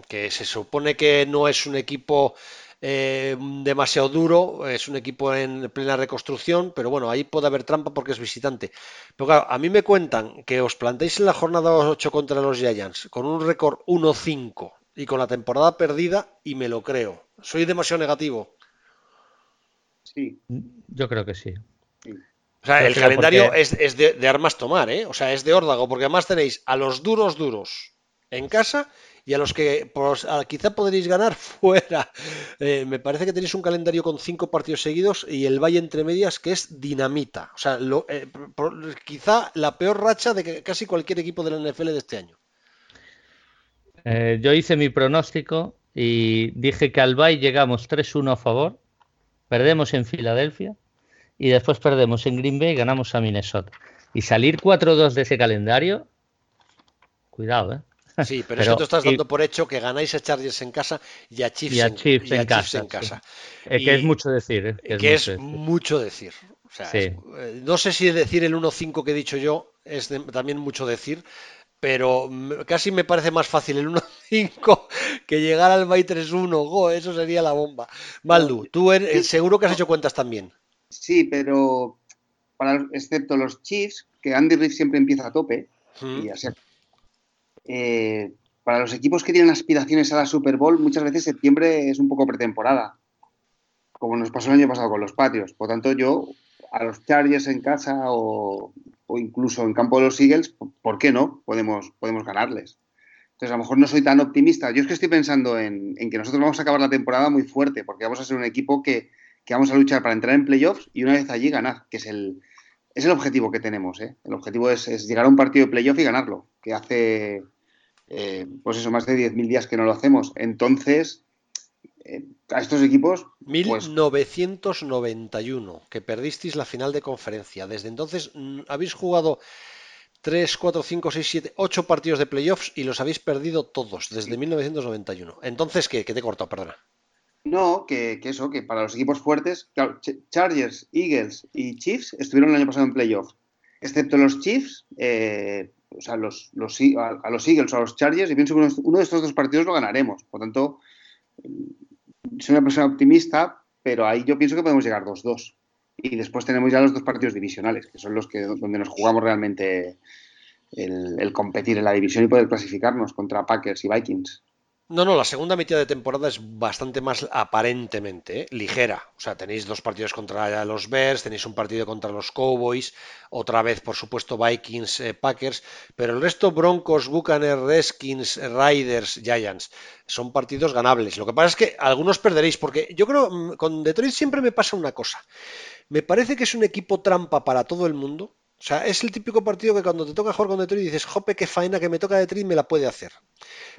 [SPEAKER 2] que se supone que no es un equipo eh, demasiado duro, es un equipo en plena reconstrucción, pero bueno, ahí puede haber trampa porque es visitante. Pero claro, a mí me cuentan que os plantéis en la jornada 8 contra los Giants con un récord 1-5 y con la temporada perdida y me lo creo. ¿Soy demasiado negativo?
[SPEAKER 4] Sí. Yo creo que sí.
[SPEAKER 2] O sea, el calendario es, de, armas tomar, ¿eh? O sea, es de órdago, porque además tenéis a los duros duros en casa y a los que quizá podréis ganar fuera. Eh, me parece que tenéis un calendario con cinco partidos seguidos y el Valle entre medias que es dinamita. O sea, eh, quizá la peor racha de casi cualquier equipo de la NFL de este año.
[SPEAKER 4] Eh, yo hice mi pronóstico y dije que al Valle llegamos 3-1 a favor, perdemos en Filadelfia y después perdemos en Green Bay y ganamos a Minnesota. Y salir 4-2 de ese calendario, cuidado, ¿eh?
[SPEAKER 2] Sí, pero, eso tú estás dando por hecho que ganáis a Chargers en casa y a Chiefs, en, casa.
[SPEAKER 4] que es mucho decir.
[SPEAKER 2] ¿eh? Que, es, mucho, decir. Eh, no sé si decir el 1-5 que he dicho yo es también mucho decir, pero casi me parece más fácil el 1-5 que llegar al Bay 3-1. eso sería la bomba. Maldu, tú seguro que has hecho cuentas también.
[SPEAKER 3] Sí, pero para, excepto los Chiefs, que Andy Reid siempre empieza a tope, y eh, para los equipos que tienen aspiraciones a la Super Bowl, muchas veces septiembre es un poco pretemporada, como nos pasó el año pasado con los patios. Por tanto, yo a los Chargers en casa o, incluso en campo de los Eagles, ¿por qué no? Podemos, podemos ganarles. Entonces, a lo mejor no soy tan optimista. Yo es que estoy pensando en, en que nosotros vamos a acabar la temporada muy fuerte, porque vamos a ser un equipo que, que vamos a luchar para entrar en playoffs y una vez allí ganar, que es el, es el objetivo que tenemos. ¿eh? El objetivo es, llegar a un partido de playoff y ganarlo, que hace, eh, pues eso, más de 10.000 días que no lo hacemos. Entonces, eh, a estos equipos...
[SPEAKER 2] 1991, pues que perdisteis la final de conferencia. Desde entonces habéis jugado 3, 4, 5, 6, 7, 8 partidos de playoffs y los habéis perdido todos desde 1991. Entonces, ¿qué? ¿Qué te he cortado? Perdona.
[SPEAKER 3] No, que, eso, que para los equipos fuertes, Chargers, Eagles y Chiefs estuvieron el año pasado en playoff. Excepto los Chiefs, eh, o sea, los, los, a, los Eagles o a los Chargers, y pienso que uno, de estos dos partidos lo ganaremos. Por tanto, soy una persona optimista, pero ahí yo pienso que podemos llegar 2-2. Y después tenemos ya los dos partidos divisionales, que son los que donde nos jugamos realmente el, el competir en la división y poder clasificarnos contra Packers y Vikings.
[SPEAKER 2] No, no, la segunda mitad de temporada es bastante más aparentemente ¿eh? ligera. O sea, tenéis dos partidos contra los Bears, tenéis un partido contra los Cowboys, otra vez, por supuesto, Vikings, eh, Packers, pero el resto, Broncos, Buccaneers, Redskins, Riders, Giants, son partidos ganables. Lo que pasa es que algunos perderéis, porque yo creo, mm, con Detroit siempre me pasa una cosa. Me parece que es un equipo trampa para todo el mundo, o sea, es el típico partido que cuando te toca jugar con Detroit dices, jope, qué faena que me toca Detroit, me la puede hacer.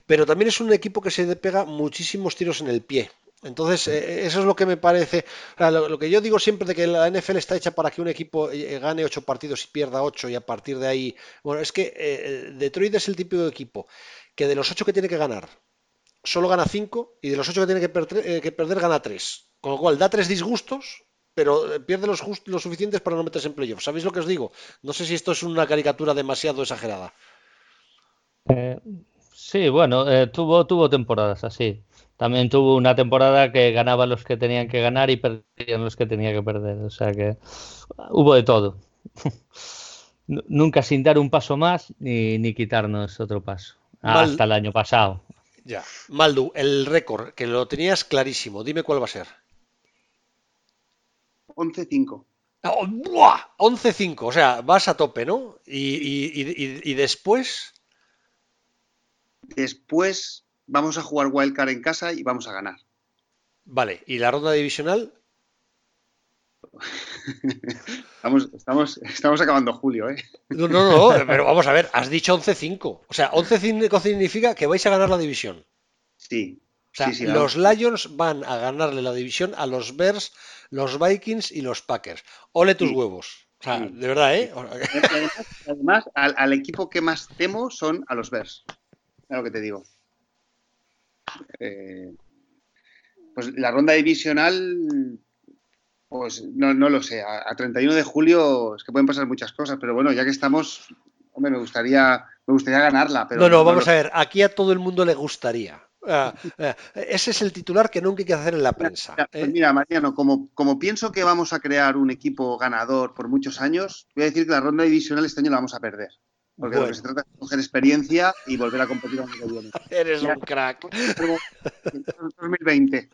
[SPEAKER 2] Pero también es un equipo que se pega muchísimos tiros en el pie. Entonces, eh, eso es lo que me parece. lo, que yo digo siempre de que la NFL está hecha para que un equipo eh, gane ocho partidos y pierda ocho, y a partir de ahí. Bueno, es que eh, Detroit es el típico equipo que de los ocho que tiene que ganar, solo gana cinco, y de los ocho que tiene que, que perder, gana tres. Con lo cual, da tres disgustos pero eh, pierde los, los suficientes para no meterse en playoffs. ¿Sabéis lo que os digo? No sé si esto es una caricatura demasiado exagerada.
[SPEAKER 4] Eh, sí, bueno, eh, tuvo, tuvo temporadas así. También tuvo una temporada que ganaba los que tenían que ganar y perdían los que tenían que perder. O sea que hubo de todo. Nunca sin dar un paso más ni, ni quitarnos otro paso. Hasta el año pasado.
[SPEAKER 2] Ya. Maldu, el récord, que lo tenías clarísimo. Dime cuál va a ser.
[SPEAKER 3] 11-5.
[SPEAKER 2] 11-5, o sea, vas a tope, ¿no? Y, después.
[SPEAKER 3] Después vamos a jugar Wildcard en casa y vamos a ganar.
[SPEAKER 2] Vale, ¿y la ronda divisional?
[SPEAKER 3] estamos, estamos, estamos acabando julio, ¿eh?
[SPEAKER 2] No, no, no, pero vamos a ver, has dicho 11-5. O sea, 11-5 significa que vais a ganar la división.
[SPEAKER 3] Sí.
[SPEAKER 2] O sea, los Lions van a ganarle la división a los Bears los Vikings y los Packers. Ole tus huevos. sea, de verdad, ¿eh?
[SPEAKER 3] Además, al, equipo que más temo son a los Bears. Es lo que te digo. Eh, pues la ronda divisional, pues no, lo sé. A, 31 de julio es que pueden pasar muchas cosas, pero bueno, ya que estamos, hombre, me gustaría, me gustaría ganarla. Pero
[SPEAKER 2] no, no, vamos a ver. Aquí a todo el mundo le gustaría. Ah, ah, ese es el titular que nunca hay que hacer en la prensa.
[SPEAKER 3] Pues ¿eh? Mira, Mariano, como, como pienso que vamos a crear un equipo ganador por muchos años, voy a decir que la ronda divisional este año la vamos a perder. Porque lo que se trata es coger experiencia y volver a competir viene.
[SPEAKER 2] Eres un crack.
[SPEAKER 3] 2020.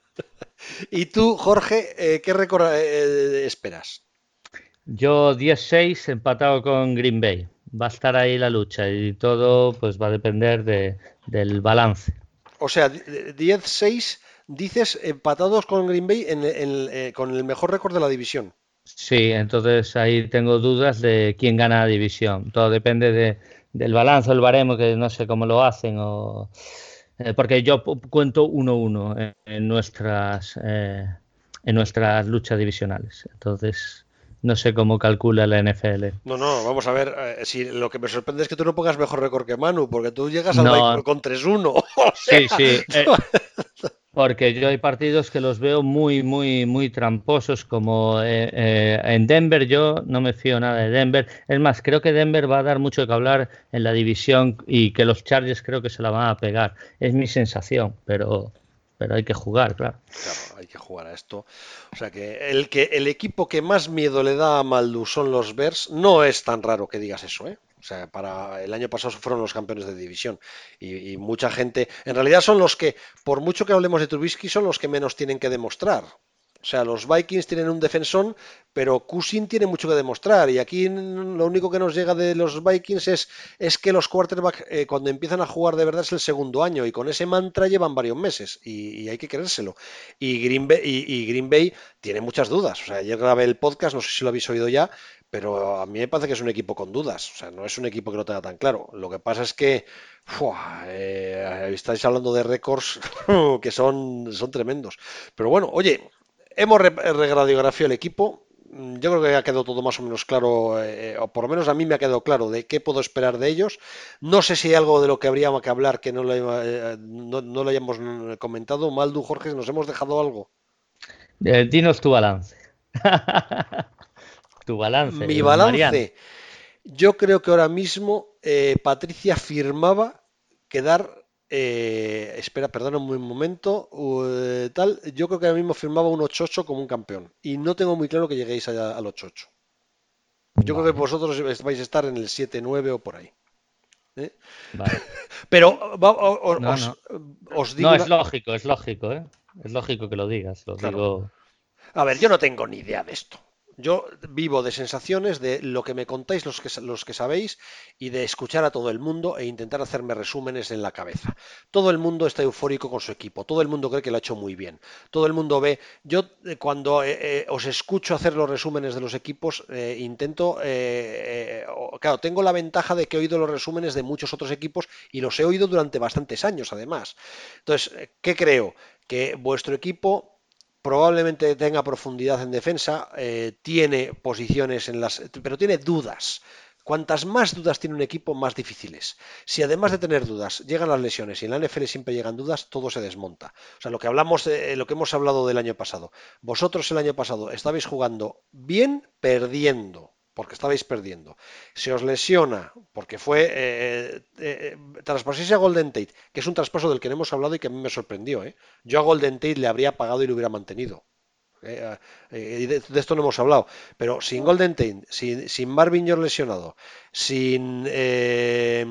[SPEAKER 2] ¿Y tú, Jorge, eh, qué récord eh, esperas?
[SPEAKER 4] Yo 10-6 empatado con Green Bay. Va a estar ahí la lucha y todo pues va a depender de, del balance.
[SPEAKER 2] O sea, 10-6 dices empatados con Green Bay eh, con el mejor récord de la división.
[SPEAKER 4] Sí, entonces ahí tengo dudas de quién gana la división. Todo depende de, del balance, el baremo, que no sé cómo lo hacen. O, eh, porque yo cuento 1-1 en, nuestras, eh, en nuestras luchas divisionales. Entonces, no sé cómo calcula la NFL.
[SPEAKER 2] No, no, vamos a ver. Eh, si lo que me sorprende es que tú no pongas mejor récord que Manu, porque tú llegas al con 3-1.
[SPEAKER 4] sí, sí. Eh, porque yo hay partidos que los veo muy, muy, muy tramposos, como eh, en Denver. Yo no me fío nada de Denver. Es más, creo que Denver va a dar mucho que hablar en la división y que los Chargers creo que se la van a pegar. Es mi sensación, pero pero hay que jugar, claro.
[SPEAKER 2] Claro, hay que jugar a esto. O sea que el, que el equipo que más miedo le da a Maldu son los Bears, no es tan raro que digas eso, ¿eh? O sea, para el año pasado fueron los campeones de división y, y, mucha gente, en realidad son los que, por mucho que hablemos de Trubisky, son los que menos tienen que demostrar. O sea, los Vikings tienen un defensor, pero Kusin tiene mucho que demostrar. Y aquí lo único que nos llega de los Vikings es, es que los quarterbacks, eh, cuando empiezan a jugar de verdad, es el segundo año. Y con ese mantra llevan varios meses. Y, hay que creérselo. Y Green, Bay, tiene muchas dudas. O sea, ayer grabé el podcast, no sé si lo habéis oído ya, pero a mí me parece que es un equipo con dudas. O sea, no es un equipo que no tenga tan claro. Lo que pasa es que eh, estáis hablando de récords que son, son tremendos. Pero bueno, oye, hemos regradiografía el equipo. Mm, yo creo que ha quedado todo más o menos claro, eh, o por lo menos a mí me ha quedado claro de qué puedo esperar de ellos. No sé si hay algo de lo que habríamos que hablar que no lo, eh, no, hayamos comentado. Maldu, Jorge, ¿nos hemos dejado algo?
[SPEAKER 4] Eh, dinos tu balance. tu balance.
[SPEAKER 2] Mi balance. Yo creo que ahora mismo Patricia firmaba quedar eh, espera, perdona un momento. Eh, tal, yo creo que ahora mismo firmaba un 8-8 como un campeón. Y no tengo muy claro que lleguéis allá al 8-8. Yo creo que vosotros vais a estar en el 7-9 o por ahí. ¿eh? Pero os,
[SPEAKER 4] digo. No, es lógico, es lógico, Es lógico que lo digas. Lo digo...
[SPEAKER 2] A ver, yo no tengo ni idea de esto. Yo vivo de sensaciones, de lo que me contáis los que, sabéis y de escuchar a todo el mundo e intentar hacerme resúmenes en la cabeza. Todo el mundo está eufórico con su equipo, todo el mundo cree que lo ha hecho muy bien, todo el mundo ve. Yo eh, cuando eh, eh, os escucho hacer los resúmenes de los equipos, intento, claro, tengo la ventaja de que he oído los resúmenes de muchos otros equipos y los he oído durante bastantes años además. Entonces, ¿qué creo? Que vuestro equipo probablemente tenga profundidad en defensa, eh, tiene posiciones en las, pero tiene dudas. Cuantas más dudas tiene un equipo, más difíciles. Si además de tener dudas llegan las lesiones y en la NFL siempre llegan dudas, todo se desmonta. O sea, lo que hablamos, de, lo que hemos hablado del año pasado. Vosotros el año pasado estabais jugando bien, perdiendo porque estabais perdiendo. Se os lesiona, porque fue eh, eh, eh a Golden Tate, que es un traspaso del que hemos hablado y que a mí me sorprendió. ¿eh? Yo a Golden Tate le habría pagado y lo hubiera mantenido. Eh, y de, esto no hemos hablado, pero sin Golden Tate, sin, sin Marvin Jones lesionado, sin eh,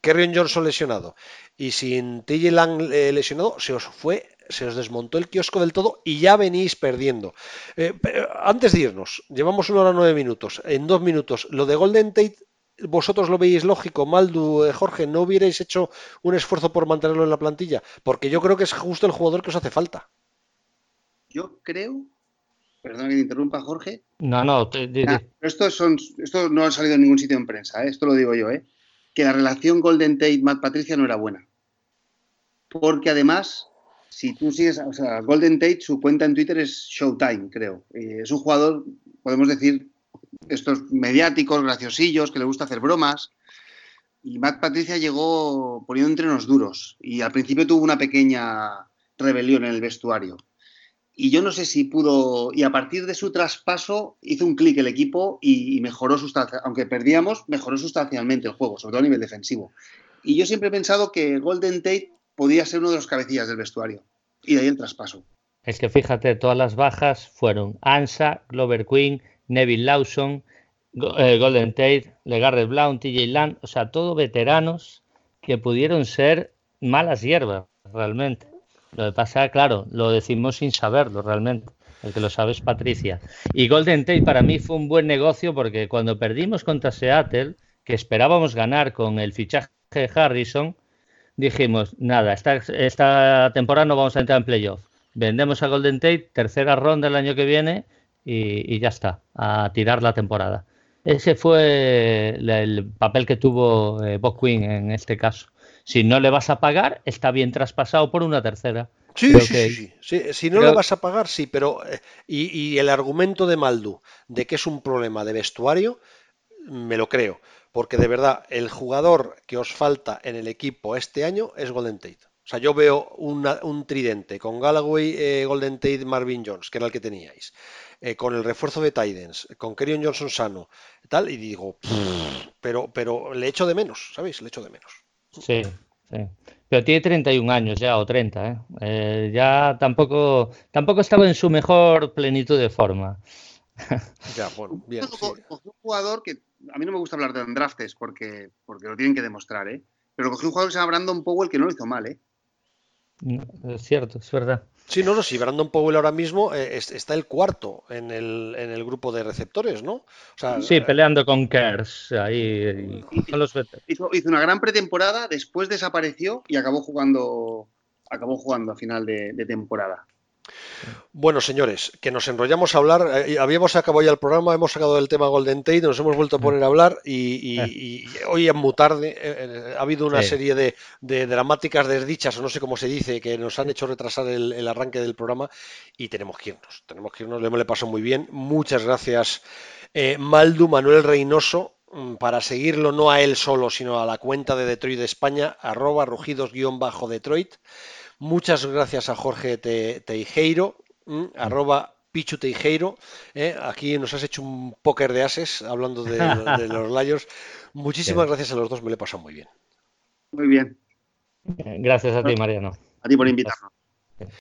[SPEAKER 2] Kerrion Johnson lesionado y sin TJ Lang lesionado, se os fue se os desmontó el kiosco del todo y ya venís perdiendo. Eh, antes de irnos, llevamos una hora nueve minutos. En dos minutos, lo de Golden Tate, vosotros lo veis lógico, Maldu, eh, Jorge, ¿no hubierais hecho un esfuerzo por mantenerlo en la plantilla? Porque yo creo que es justo el jugador que os hace falta.
[SPEAKER 3] Yo creo Perdón que te interrumpa, Jorge.
[SPEAKER 4] No, no,
[SPEAKER 3] ah, esto, son, esto no ha salido en ningún sitio en prensa, ¿eh? esto lo digo yo, ¿eh? que la relación Golden Tate-Matt Patricia no era buena. Porque además si tú sigues, o sea, Golden Tate, su cuenta en Twitter es Showtime, creo. es un jugador, podemos decir, estos mediáticos, graciosillos, que le gusta hacer bromas. Y Matt Patricia llegó poniendo entrenos duros y al principio tuvo una pequeña rebelión en el vestuario. Y yo no sé si pudo, y a partir de su traspaso hizo un clic el equipo y, mejoró sustancialmente, aunque perdíamos, mejoró sustancialmente el juego, sobre todo a nivel defensivo. Y yo siempre he pensado que Golden Tate podía ser uno de los cabecillas del vestuario. Y de ahí el traspaso.
[SPEAKER 4] Es que fíjate, todas las bajas fueron Ansa, Glover Queen, Neville Lawson, eh, Golden Tate, Legarre Blount, TJ Land, o sea, todos veteranos que pudieron ser malas hierbas realmente. Lo que pasa, claro, lo decimos sin saberlo realmente. El que lo sabe es Patricia. Y Golden Tate para mí fue un buen negocio porque cuando perdimos contra Seattle, que esperábamos ganar con el fichaje de Harrison, dijimos, nada, esta, esta temporada no vamos a entrar en playoff. Vendemos a Golden Tate, tercera ronda el año que viene y, ya está, a tirar la temporada. Ese fue el, papel que tuvo eh, Bob Quinn en este caso. Si no le vas a pagar, está bien traspasado por una tercera.
[SPEAKER 2] Sí, sí, sí, Si no le vas a pagar, sí, pero. Eh, y, el argumento de Maldu de que es un problema de vestuario, me lo creo. Porque de verdad, el jugador que os falta en el equipo este año es Golden Tate. O sea, yo veo un tridente con Galloway, eh, Golden Tate, Marvin Jones, que era el que teníais. Eh, con el refuerzo de Tidens, con Kerion Johnson sano, tal, y digo, pero, pero le echo de menos, ¿sabéis? Le echo de menos.
[SPEAKER 4] Sí, sí. Pero tiene 31 años ya, o 30, ¿eh? ¿eh? ya tampoco, tampoco estaba en su mejor plenitud de forma.
[SPEAKER 2] ya, bueno, bien.
[SPEAKER 3] un jugador que a mí no me gusta hablar de draftes porque, porque lo tienen que demostrar, ¿eh? Pero cogió un jugador que se llama Brandon Powell que no lo hizo mal, ¿eh?
[SPEAKER 4] Es cierto, es verdad.
[SPEAKER 2] Sí, no, no, si Brandon Powell ahora mismo eh, está el cuarto en el, en el grupo de receptores, ¿no?
[SPEAKER 4] sí, eh, peleando con Kers. Ahí,
[SPEAKER 3] hizo, una gran pretemporada, después desapareció y acabó jugando, acabó jugando a final de temporada.
[SPEAKER 2] Bueno, señores, que nos enrollamos a hablar. Eh, habíamos acabado ya el programa, hemos sacado el tema Golden Tate, nos hemos vuelto a poner a hablar y, hoy es muy tarde. Eh, eh, ha habido una serie de, dramáticas desdichas, o no sé cómo se dice, que nos han hecho retrasar el, arranque del programa y tenemos que irnos. Tenemos que irnos, le hemos pasado muy bien. Muchas gracias, Maldu, Manuel Reynoso mm, para seguirlo no a él solo, sino a la cuenta de Detroit de España, arroba rugidos-detroit. Muchas gracias a Jorge Teijeiro, mm, arroba Pichu Teijeiro. Eh, aquí nos has hecho un póker de ases hablando de, los Lions. Muchísimas gracias a los dos, me lo he pasado muy bien.
[SPEAKER 3] Muy bien.
[SPEAKER 4] Gracias a ti, Mariano.
[SPEAKER 3] A ti por invitarnos.